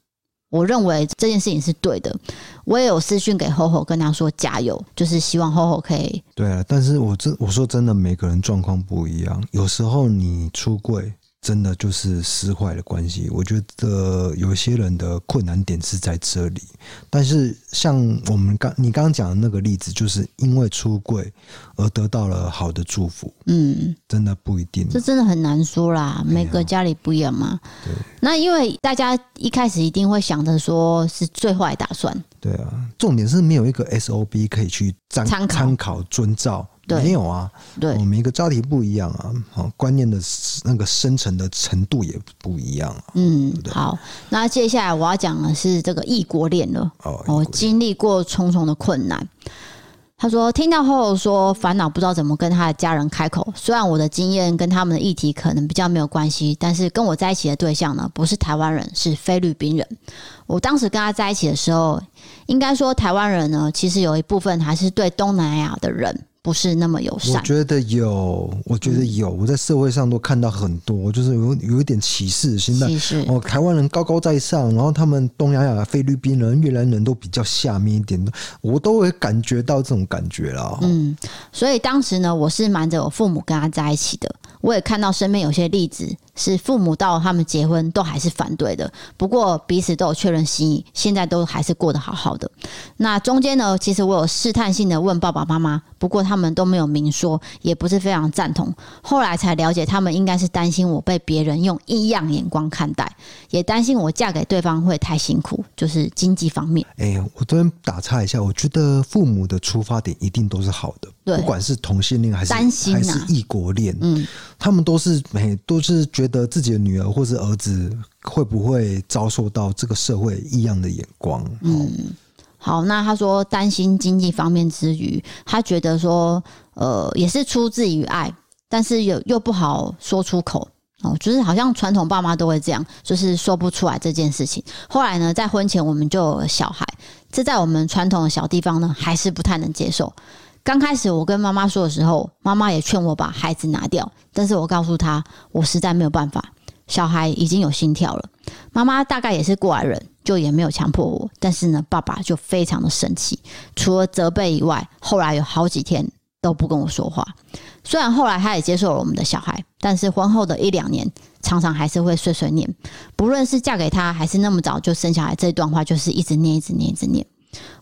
我认为这件事情是对的，我也有私讯给厚厚跟他说加油，就是希望厚厚可以。对啊，但是我真我说真的，每个人状况不一样，有时候你出柜。真的就是失坏的关系，我觉得有些人的困难点是在这里。但是像我们刚你刚刚讲的那个例子，就是因为出柜而得到了好的祝福，嗯，真的不一定，这真的很难说啦。每个家里不一样嘛。对。那因为大家一开始一定会想着说是最坏打算。对啊，重点是没有一个 SOB 可以去参参考、参考遵照。对没有啊，对，每一个家庭不一样啊，好，观念的那个深层的程度也不一样啊。嗯，好，那接下来我要讲的是这个异国恋了。哦，我经历过重重的困难。他说，听到后说烦恼，不知道怎么跟他的家人开口。虽然我的经验跟他们的议题可能比较没有关系，但是跟我在一起的对象呢，不是台湾人，是菲律宾人。我当时跟他在一起的时候，应该说台湾人呢，其实有一部分还是对东南亚的人。不是那么友善。我觉得有，我觉得有。我在社会上都看到很多，就是有有一点歧视心态。哦，台湾人高高在上，然后他们东亚亚、菲律宾人、越南人都比较下面一点的，我都会感觉到这种感觉了。嗯，所以当时呢，我是瞒着我父母跟他在一起的。我也看到身边有些例子，是父母到他们结婚都还是反对的。不过彼此都有确认心意，现在都还是过得好好的。那中间呢，其实我有试探性的问爸爸妈妈，不过他们都没有明说，也不是非常赞同。后来才了解，他们应该是担心我被别人用异样眼光看待，也担心我嫁给对方会太辛苦，就是经济方面。哎，我这边打岔一下，我觉得父母的出发点一定都是好的，不管是同性恋还是还是异国恋，嗯。他们都是每都是觉得自己的女儿或是儿子会不会遭受到这个社会异样的眼光？嗯，好，那他说担心经济方面之余，他觉得说，呃，也是出自于爱，但是又又不好说出口哦，就是好像传统爸妈都会这样，就是说不出来这件事情。后来呢，在婚前我们就有了小孩，这在我们传统的小地方呢，还是不太能接受。刚开始我跟妈妈说的时候，妈妈也劝我把孩子拿掉，但是我告诉她，我实在没有办法，小孩已经有心跳了。妈妈大概也是过来人，就也没有强迫我。但是呢，爸爸就非常的生气，除了责备以外，后来有好几天都不跟我说话。虽然后来他也接受了我们的小孩，但是婚后的一两年，常常还是会碎碎念。不论是嫁给他，还是那么早就生小孩，这段话就是一直念，一直念，一直念。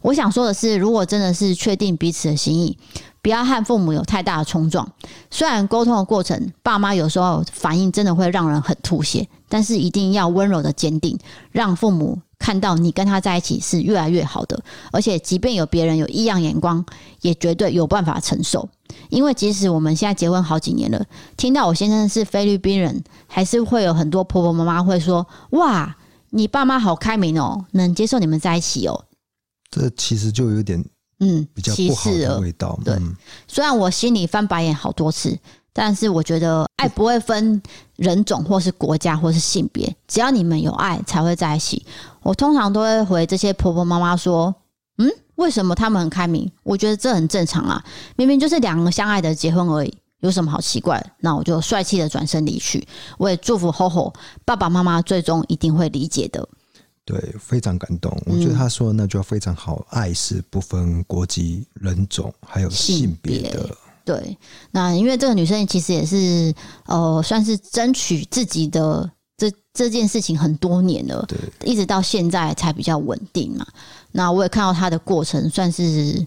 我想说的是，如果真的是确定彼此的心意，不要和父母有太大的冲撞。虽然沟通的过程，爸妈有时候反应真的会让人很吐血，但是一定要温柔的坚定，让父母看到你跟他在一起是越来越好的。而且，即便有别人有异样眼光，也绝对有办法承受。因为即使我们现在结婚好几年了，听到我先生是菲律宾人，还是会有很多婆婆妈妈会说：“哇，你爸妈好开明哦，能接受你们在一起哦。”这其实就有点嗯比较不好的味道。对，虽然我心里翻白眼好多次，但是我觉得爱不会分人种或是国家或是性别，只要你们有爱才会在一起。我通常都会回这些婆婆妈妈说：“嗯，为什么他们很开明？我觉得这很正常啊，明明就是两个相爱的结婚而已，有什么好奇怪？那我就帅气的转身离去。我也祝福 HoHo 爸爸妈妈最终一定会理解的。对，非常感动。我觉得他说的那句话非常好，嗯、爱是不分国籍、人种还有性别的。对，那因为这个女生其实也是呃，算是争取自己的这这件事情很多年了，对，一直到现在才比较稳定嘛。那我也看到她的过程，算是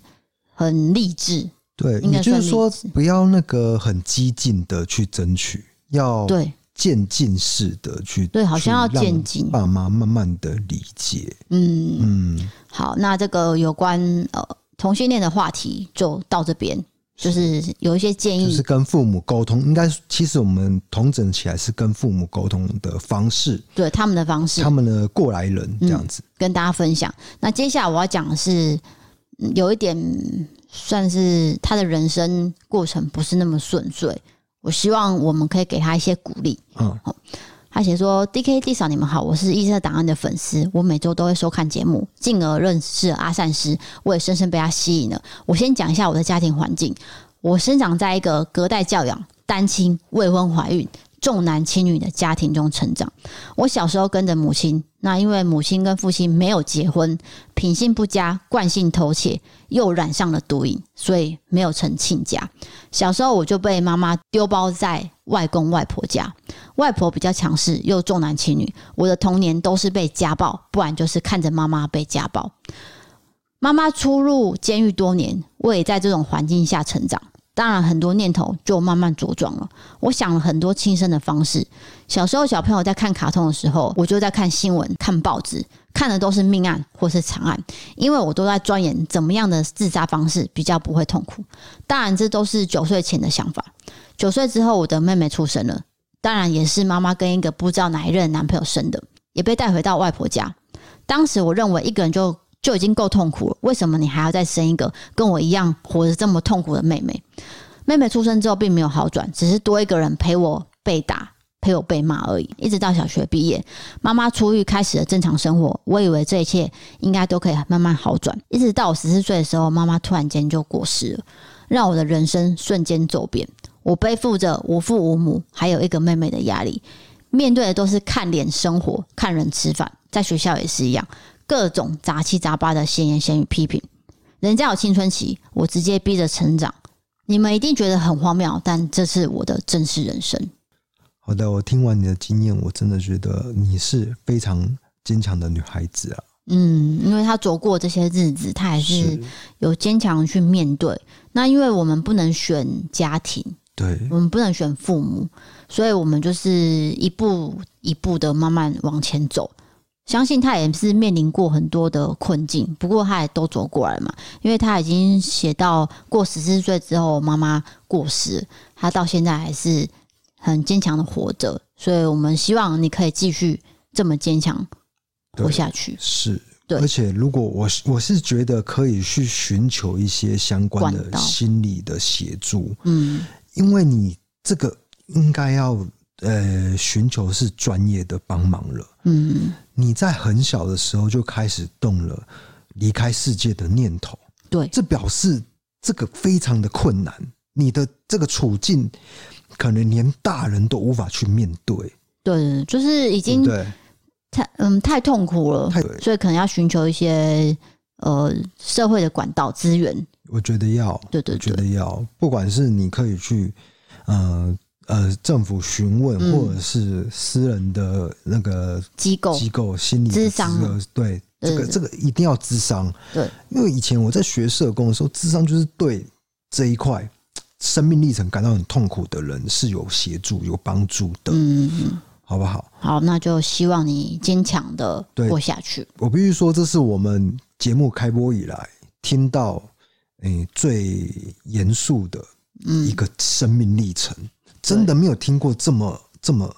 很励志。对，应该就是说不要那个很激进的去争取，要对渐进式的去对，好像要渐进，爸妈慢慢的理解。嗯。嗯，好，那这个有关呃同性恋的话题就到这边。就是有一些建议，就是跟父母沟通，应该其实我们同整起来是跟父母沟通的方式，对他们的方式，他们的过来人这样子，嗯，跟大家分享。那接下来我要讲的是，有一点算是他的人生过程不是那么顺遂，我希望我们可以给他一些鼓励。嗯。他写说：“D K D 嫂，你们好，我是异色档案的粉丝，我每周都会收看节目，进而认识阿善师，我也深深被他吸引了。我先讲一下我的家庭环境，我生长在一个隔代教养、单亲、未婚怀孕。”重男轻女的家庭中成长，我小时候跟着母亲，那因为母亲跟父亲没有结婚，品性不佳，惯性偷窃，又染上了毒瘾，所以没有成亲家。小时候我就被妈妈丢包在外公外婆家，外婆比较强势，又重男轻女，我的童年都是被家暴，不然就是看着妈妈被家暴。妈妈出入监狱多年，我也在这种环境下成长。当然，很多念头就慢慢茁壮了。我想了很多轻生的方式。小时候，小朋友在看卡通的时候，我就在看新闻、看报纸，看的都是命案或是惨案，因为我都在钻研怎么样的自杀方式比较不会痛苦。当然，这都是九岁前的想法。九岁之后，我的妹妹出生了，当然也是妈妈跟一个不知道哪一任男朋友生的，也被带回到外婆家。当时我认为一个人就。就已经够痛苦了，为什么你还要再生一个跟我一样活得这么痛苦的妹妹？妹妹出生之后并没有好转，只是多一个人陪我被打、陪我被骂而已。一直到小学毕业，妈妈出狱，开始了正常生活。我以为这一切应该都可以慢慢好转，一直到我十四岁的时候，妈妈突然间就过世了，让我的人生瞬间走变。我背负着无父无母，还有一个妹妹的压力，面对的都是看脸生活、看人吃饭，在学校也是一样。各种杂七杂八的闲言闲语批评，人家有青春期，我直接逼着成长。你们一定觉得很荒谬，但这是我的真实人生。好的，我听完你的经验，我真的觉得你是非常坚强的女孩子啊。嗯，因为她走过这些日子，她还是有坚强去面对。那因为我们不能选家庭，对，我们不能选父母，所以我们就是一步一步的慢慢往前走。相信他也是面临过很多的困境，不过他也都走过来嘛。因为他已经写到过十四岁之后，妈妈过世，他到现在还是很坚强的活着。所以我们希望你可以继续这么坚强活下去。是，对。而且如果我我是觉得可以去寻求一些相关的心理的协助，嗯，因为你这个应该要。呃，寻求是专业的帮忙了。嗯，你在很小的时候就开始动了离开世界的念头。对，这表示这个非常的困难。你的这个处境，可能连大人都无法去面对。对，就是已经太嗯太痛苦了，所以可能要寻求一些呃社会的管道资源。我觉得要，对对觉得要，不管是你可以去，呃。呃，政府询问或者是私人的那个机构机构心理咨商，对这个这个一定要咨商。对，因为以前我在学社工的时候，咨商就是对这一块生命历程感到很痛苦的人是有协助、有帮助的。嗯嗯，好不好？好，那就希望你坚强的过下去。我必须说，这是我们节目开播以来听到诶、欸、最严肃的一个生命历程。真的没有听过这么这么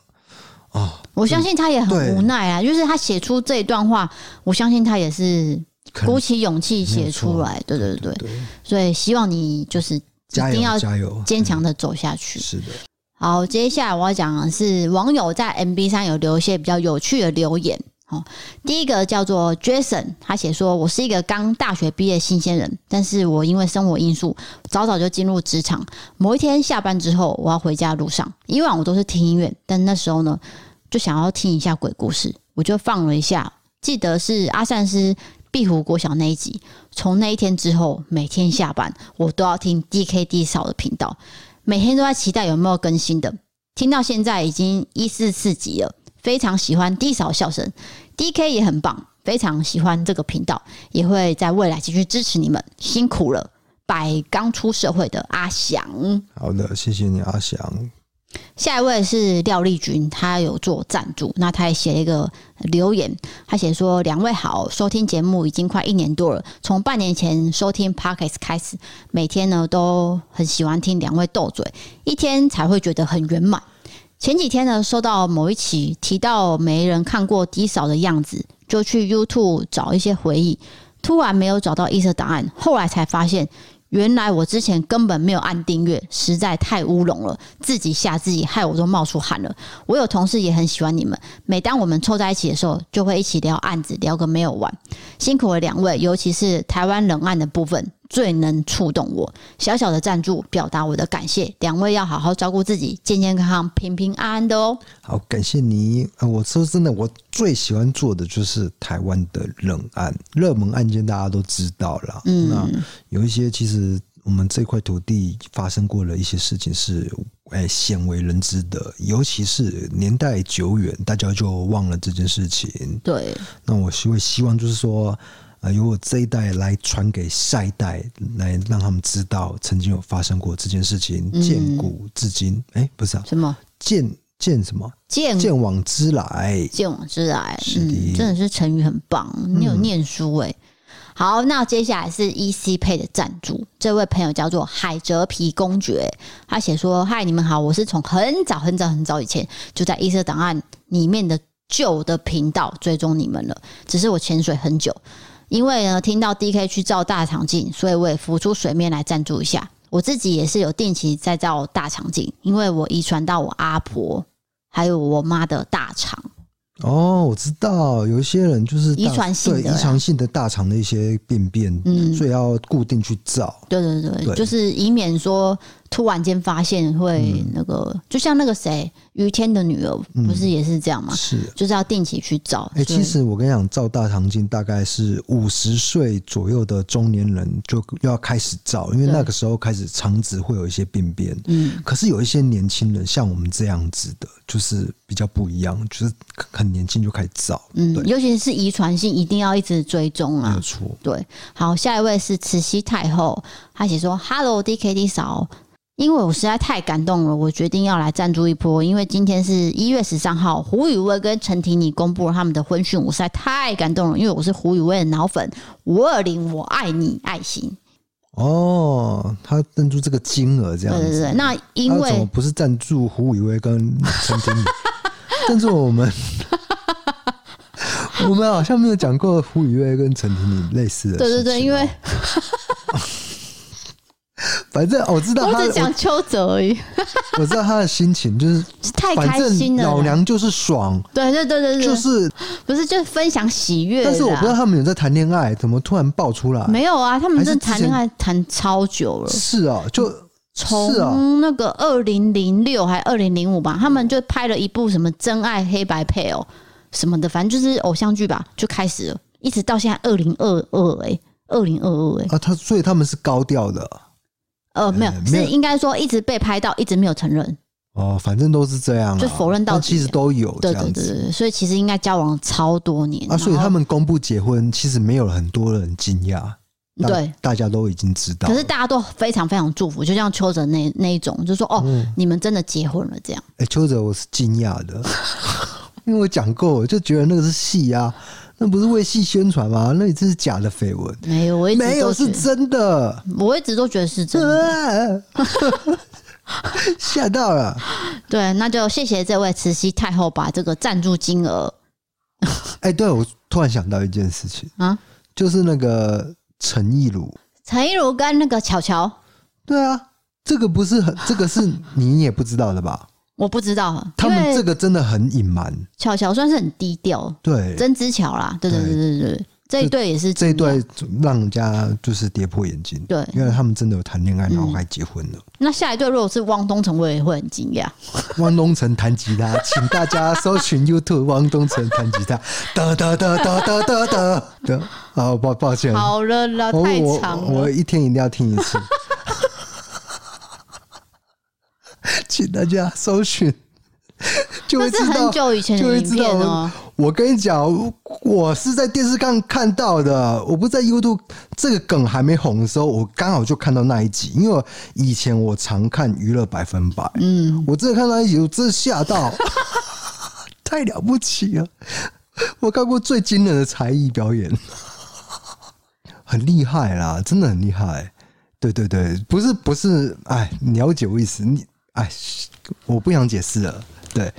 啊！我相信他也很无奈啊，就是他写出这一段话，我相信他也是鼓起勇气写出来。对对对，所以希望你就是一定要加油，坚强的走下去。是的。好，接下来我要讲的是网友在 MB 上有留一些比较有趣的留言。哦，第一个叫做 Jason，他写说：“我是一个刚大学毕业新鲜人，但是我因为生活因素，早早就进入职场。某一天下班之后，我要回家路上，以往我都是听音乐，但那时候呢，就想要听一下鬼故事，我就放了一下，记得是阿善师壁虎国小那一集。从那一天之后，每天下班我都要听 DKD 嫂的频道，每天都在期待有没有更新的。听到现在已经一四四集了，非常喜欢 D 嫂笑声。” DK 也很棒，非常喜欢这个频道，也会在未来继续支持你们，辛苦了。拜刚出社会的阿翔，好的，谢谢你，阿翔。下一位是廖丽君，他有做赞助，那他也写了一个留言，他写说：“两位好，收听节目已经快一年多了，从半年前收听 Podcast 开始，每天呢都很喜欢听两位斗嘴，一天才会觉得很圆满。”前几天呢，收到某一期提到没人看过低嫂的样子，就去 YouTube 找一些回忆，突然没有找到异色档案，后来才发现，原来我之前根本没有按订阅，实在太乌龙了，自己吓自己，害我都冒出汗了。我有同事也很喜欢你们，每当我们凑在一起的时候，就会一起聊案子，聊个没有完。辛苦了两位，尤其是台湾冷案的部分。最能触动我，小小的赞助表达我的感谢。两位要好好照顾自己，健健康康、平平安安的哦。好，感谢你。我说真的，我最喜欢做的就是台湾的冷案、热门案件，大家都知道了。嗯，那有一些其实我们这块土地发生过的一些事情是哎鲜为人知的，尤其是年代久远，大家就忘了这件事情。对，那我希会希望就是说。啊，由我这一代来传给下一代，来让他们知道曾经有发生过这件事情，见古至今。哎、不是啊，什么？见见什么？见见往知来，见往之来，嗯，真的是成语很棒，你有念书哎、欸。嗯、好，那接下来是 EC Pay 的赞助，这位朋友叫做海蜇皮公爵，他写说：“嗨，你们好，我是从很早很早很早以前就在异色档案里面的旧的频道追踪你们了，只是我潜水很久。”因为呢，听到 DK 去照大肠镜，所以我也浮出水面来赞助一下。我自己也是有定期在照大肠镜，因为我遗传到我阿婆还有我妈的大肠。哦，我知道有一些人就是遗传性的遗传性的大肠的一些病变，嗯，所以要固定去照。对对对，对就是以免说。突然间发现会那个，嗯、就像那个谁，于天的女儿不是也是这样吗？嗯、是，就是要定期去照。哎、欸，其实我跟你讲，照大肠镜大概是五十岁左右的中年人就要开始照，因为那个时候开始肠子会有一些病变。嗯，可是有一些年轻人，像我们这样子的，就是比较不一样，就是很年轻就开始照。嗯，尤其是遗传性，一定要一直追踪啊。没有错。对，好，下一位是慈禧太后，她写说：“Hello DKD 嫂。”因为我实在太感动了，我决定要来赞助一波。因为今天是一月十三号，胡宇威跟陈婷妮公布了他们的婚讯，我实在太感动了。因为我是胡宇威的脑粉，五二零我爱你爱心。哦，他赞助这个金额这样子，对对对。那因为怎么不是赞助胡宇威跟陈婷妮，赞助我们？我们好像没有讲过胡宇威跟陈婷妮类似的。对对对，因为。反正我知道他，我只讲邱泽而已。我知道他的心情就是 太开心了，老娘就是爽。对对对对对，就是不是就是分享喜悦。但是我不知道他们有在谈恋爱，怎么突然爆出来？没有啊，他们这谈恋爱谈超久了。是啊，就从那个二零零六还二零零五吧，他们就拍了一部什么《真爱黑白配偶》什么的，反正就是偶像剧吧，就开始了，一直到现在二零二二哎，二零二二哎啊，他所以他们是高调的。呃，没有，是应该说一直被拍到，一直没有承认。哦，反正都是这样，就否认到其实都有。对对对对，所以其实应该交往超多年啊。所以他们公布结婚，其实没有很多人惊讶。对，大家都已经知道。可是大家都非常非常祝福，就像邱泽那那一种，就说哦，你们真的结婚了这样。哎，邱泽，我是惊讶的，因为我讲过，我就觉得那个是戏呀。那不是为戏宣传吗？那你这是假的绯闻。没有，我一直没有是真的。我一直都觉得是真的，吓到了。对，那就谢谢这位慈禧太后把这个赞助金额。哎、欸，对，我突然想到一件事情啊，就是那个陈亦儒，陈亦儒跟那个巧巧。对啊，这个不是很，这个是你也不知道的吧？我不知道他们这个真的很隐瞒。巧巧算是很低调对。曾之巧啦对对对。对对这一对也是这一对让人家就是跌破眼镜对。因为他们真的有谈恋爱然后还结婚了。那下一对如果是汪东城我也会很惊讶。汪东城弹吉他 请大家搜寻 youtube 汪东城弹吉他。得得得得得得得好抱抱歉。好了了太长了。我一天一定要听一次。请大家搜寻。就是很久以前的影片哦。我跟你讲，我是在电视上看到的，我不在 YouTube。这个梗还没红的时候，我刚好就看到那一集。因为以前我常看娱乐百分百，嗯，我真的看到那一集，我真的吓到，太了不起了！我看过最惊人的才艺表演，很厉害啦，真的很厉害。对对对，不是不是，哎，你了解我意思？你哎，我不想解释了。对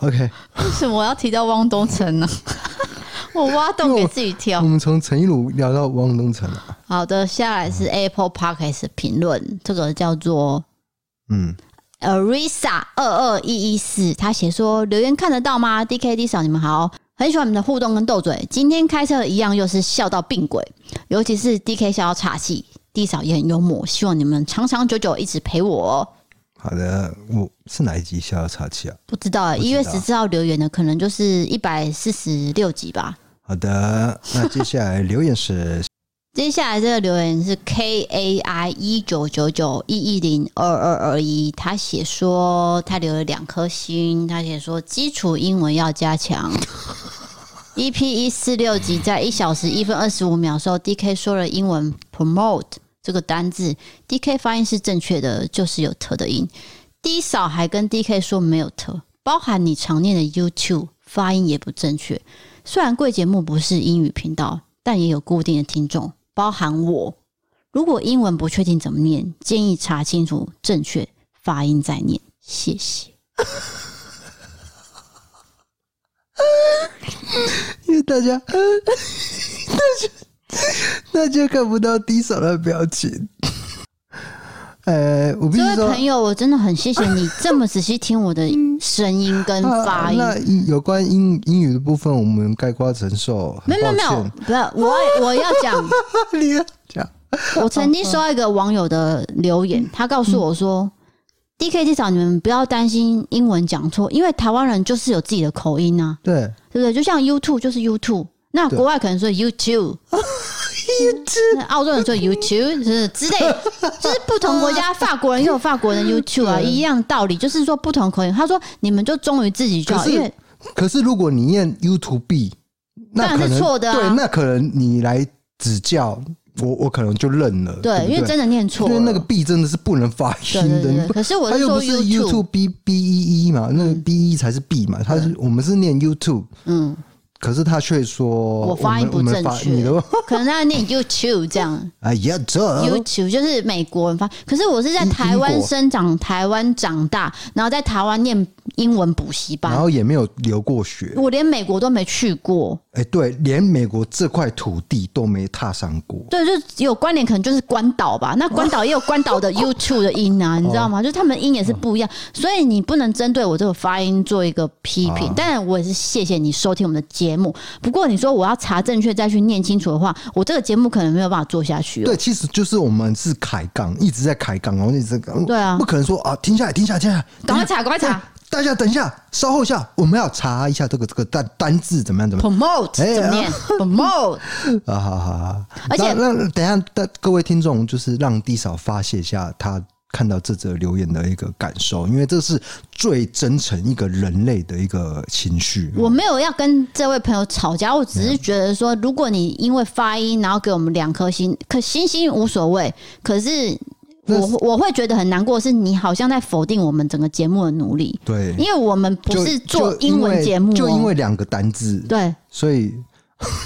，OK。为什么我要提到汪东城呢？我挖洞给自己跳。我，我们从陈一鲁聊到汪东城了。好的，下来是 Apple Podcast 评论，嗯、这个叫做嗯，Arisa 二二一一四，他写说留言看得到吗？DKD 嫂，你们好，很喜欢你们的互动跟斗嘴。今天开车一样又是笑到病鬼，尤其是 DK 笑到岔气，D 嫂也很幽默，希望你们长长久久一直陪我。好的，我是哪一集笑到岔气啊？不知道，一月十四号留言的可能就是一百四十六集吧。好的，那接下来留言是，接下来这个留言是 K A I 一九九九一一零二二二一，他写说他留了两颗星，他写说基础英文要加强。EP 一四六集在一小时一分二十五秒的时候，DK 说了英文 promote。这个单字 DK 发音是正确的，就是有“特”的音。D 嫂还跟 DK 说没有“特”，包含你常念的 YouTube 发音也不正确。虽然贵节目不是英语频道，但也有固定的听众，包含我。如果英文不确定怎么念，建议查清楚正确发音再念。谢谢。因为大家，大家。那就看不到低嫂的表情。呃，我必须说，这位朋友，我真的很谢谢你这么仔细听我的 声音跟发音。啊、那有关英英语的部分，我们概括承受。没有没有不要，我我要讲，你要讲。我曾经收到一个网友的留言，他告诉我说：“DK 嫂，你们不要担心英文讲错，因为台湾人就是有自己的口音啊。”对，对不对？就像 YouTube 就是 YouTube。那国外可能说 YouTube，YouTube，澳洲人说 YouTube 是之类，就是不同国家，法国人又有法国人 YouTube 啊，一样道理，就是说不同口音。他说你们就忠于自己就好，因为可是如果你念 YouTube，那可能是错的，对，那可能你来指教我，我可能就认了。对，因为真的念错，因为那个 B 真的是不能发音的。可是我是说 YouTube B B E E 嘛，那个 B E 才是 B 嘛，他是我们是念 YouTube，嗯。可是他却说我，发音不正确，可能他念 YouTube 这样。哎 呀，这 YouTube 就是美国人发。可是我是在台湾生长，台湾长大，然后在台湾念英文补习班，然后也没有留过学。我连美国都没去过。哎，对，连美国这块土地都没踏上过。对，就有关联，可能就是关岛吧。那关岛也有关岛的 YouTube 的音啊，你知道吗？就他们音也是不一样，所以你不能针对我这个发音做一个批评。当然，我也是谢谢你收听我们的节目。节目，不过你说我要查正确再去念清楚的话，我这个节目可能没有办法做下去。对，其实就是我们是开杠，一直在开杠，然后一直在对啊，不可能说啊，停下来，停下来，停下来，赶快查，赶快查。大家等一下，稍后一下，我们要查一下这个这个单单字怎么样？怎么 promote？怎么念？promote？啊，好好好。而且，那等一下，各位听众就是让 D 嫂发泄一下他。看到这则留言的一个感受，因为这是最真诚一个人类的一个情绪。我没有要跟这位朋友吵架，我只是觉得说，如果你因为发音，然后给我们两颗星，可星星无所谓。可是我我会觉得很难过，是你好像在否定我们整个节目的努力。对，因为我们不是做英文节目，就因为两个单字，对，所以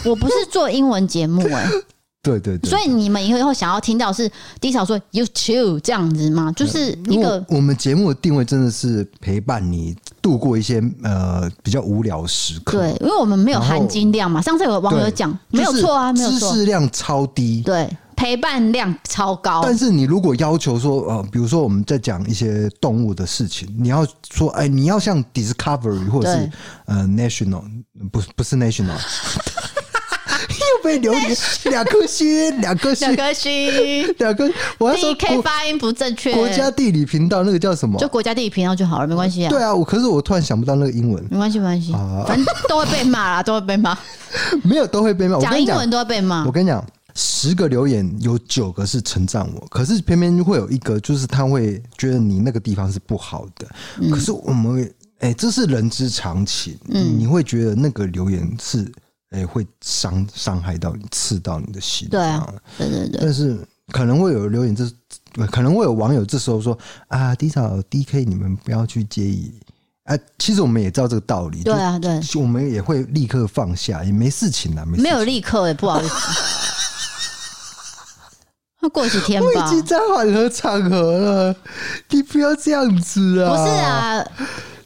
我不是做英文节目，哎。对对对，所以你们以后想要听到是低潮说 YouTube 这样子吗？就是一个我们节目的定位真的是陪伴你度过一些呃比较无聊时刻。对，因为我们没有含金量嘛。上次有个网友讲没有错啊，没有错，知识量超低。对，陪伴量超高。但是你如果要求说，呃，比如说我们在讲一些动物的事情，你要说，哎，你要像 Discovery 或者是呃 National，不不是 National。被留言两颗星，两颗星，两颗星，两颗。我要说 DK 发音不正确。国家地理频道那个叫什么？就国家地理频道就好了，没关系啊。对啊，我可是我突然想不到那个英文。没关系，没关系，啊、反正都会被骂啦，都会被骂。没有，都会被骂。讲英文都会被骂。我跟你讲，十个留言有九个是称赞我，可是偏偏会有一个，就是他会觉得你那个地方是不好的。嗯、可是我们，哎、欸，这是人之常情。嗯，你会觉得那个留言是。哎、欸，会伤伤害到你，刺到你的心。对啊，对对对。但是可能会有留言，这可能会有网友这时候说啊，D 嫂 DK，你们不要去介意。哎、啊，其实我们也知道这个道理。对啊，对。我们也会立刻放下，也没事情了，没。没有立刻，也不好意思。那过几天吧。我已经在缓和场合了，你不要这样子啊！不是啊。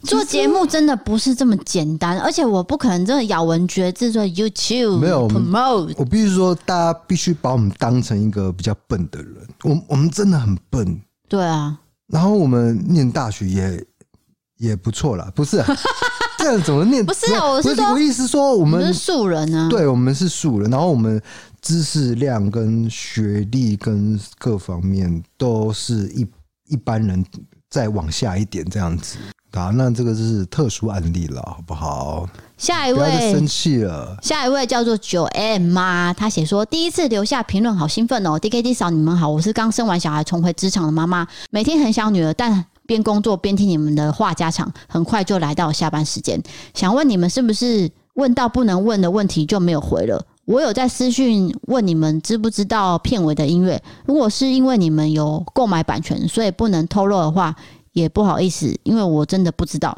做节目真的不是这么简单，而且我不可能真的咬文嚼字说 YouTube 没有 promote。我必须说，大家必须把我们当成一个比较笨的人。我我们真的很笨。对啊。然后我们念大学也也不错啦，不是、啊、这样怎么念？不是啊，我是说，我意思说我们，是素人啊。对，我们是素人。然后我们知识量跟学历跟各方面都是一一般人再往下一点这样子。啊，那这个是特殊案例了，好不好？下一位生气了。下一位叫做九 M 妈，她写说第一次留下评论，好兴奋哦！DKD 嫂，你们好，我是刚生完小孩重回职场的妈妈，每天很想女儿，但边工作边听你们的话家常，很快就来到下班时间。想问你们，是不是问到不能问的问题就没有回了？我有在私讯问你们知不知道片尾的音乐？如果是因为你们有购买版权，所以不能透露的话。也不好意思，因为我真的不知道。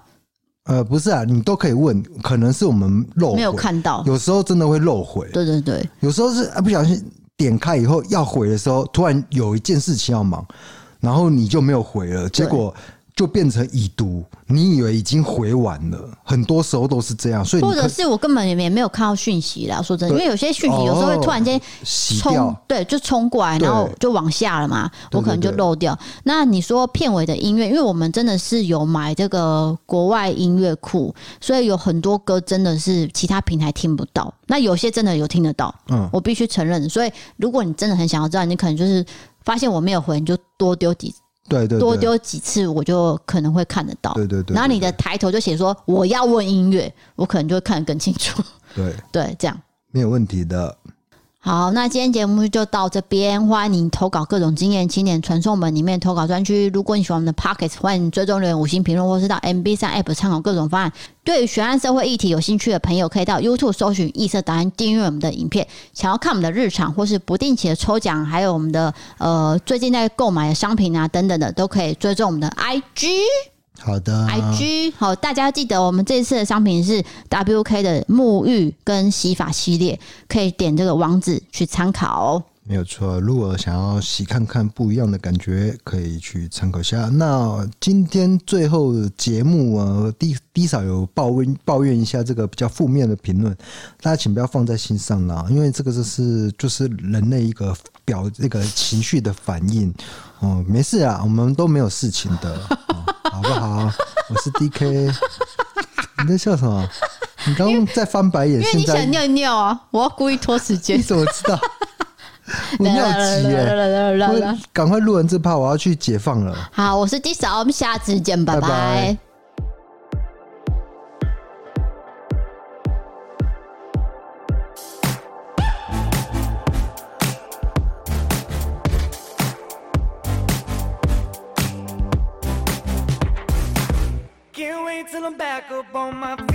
呃，不是啊，你都可以问，可能是我们漏没有看到，有时候真的会漏回。对对对，有时候是啊，不小心点开以后要回的时候，突然有一件事情要忙，然后你就没有回了，结果。就变成已读，你以为已经回完了，很多时候都是这样，所以或者是我根本也没有看到讯息啦。说真的，因为有些讯息有时候会突然间冲，对，就冲过来，然后就往下了嘛，我可能就漏掉。那你说片尾的音乐，因为我们真的是有买这个国外音乐库，所以有很多歌真的是其他平台听不到。那有些真的有听得到，嗯，我必须承认。所以如果你真的很想要知道，你可能就是发现我没有回，你就多丢几。对，对对，多丢几次我就可能会看得到。对对对，然后你的抬头就写说我要问音乐，我可能就会看得更清楚。对 对，这样没有问题的。好，那今天节目就到这边。欢迎您投稿各种经验，青年传送门里面投稿专区。如果你喜欢我们的 Pockets，欢迎追踪留言、五星评论，或是到 MB 三 App 参考各种方案。对于悬案社会议题有兴趣的朋友，可以到 YouTube 搜寻“异色档案”，订阅我们的影片。想要看我们的日常，或是不定期的抽奖，还有我们的呃最近在购买的商品啊等等的，都可以追踪我们的 IG。好的，IG 好，大家记得我们这次的商品是 WK 的沐浴跟洗发系列，可以点这个网址去参考哦。没有错，如果想要洗看看不一样的感觉，可以去参考一下。那今天最后节目啊低低少有抱怨抱怨一下这个比较负面的评论，大家请不要放在心上啦，因为这个就是就是人类一个表这个情绪的反应哦，没事啊，我们都没有事情的。好不好？我是 DK，你在笑什么？你刚刚在翻白眼，因为你想尿尿啊！我要故意拖时间，你怎么知道？我尿急耶！赶快录完这趴，我要去解放了。好，我是 D 嫂，我们下次见，拜拜。拜拜。up on my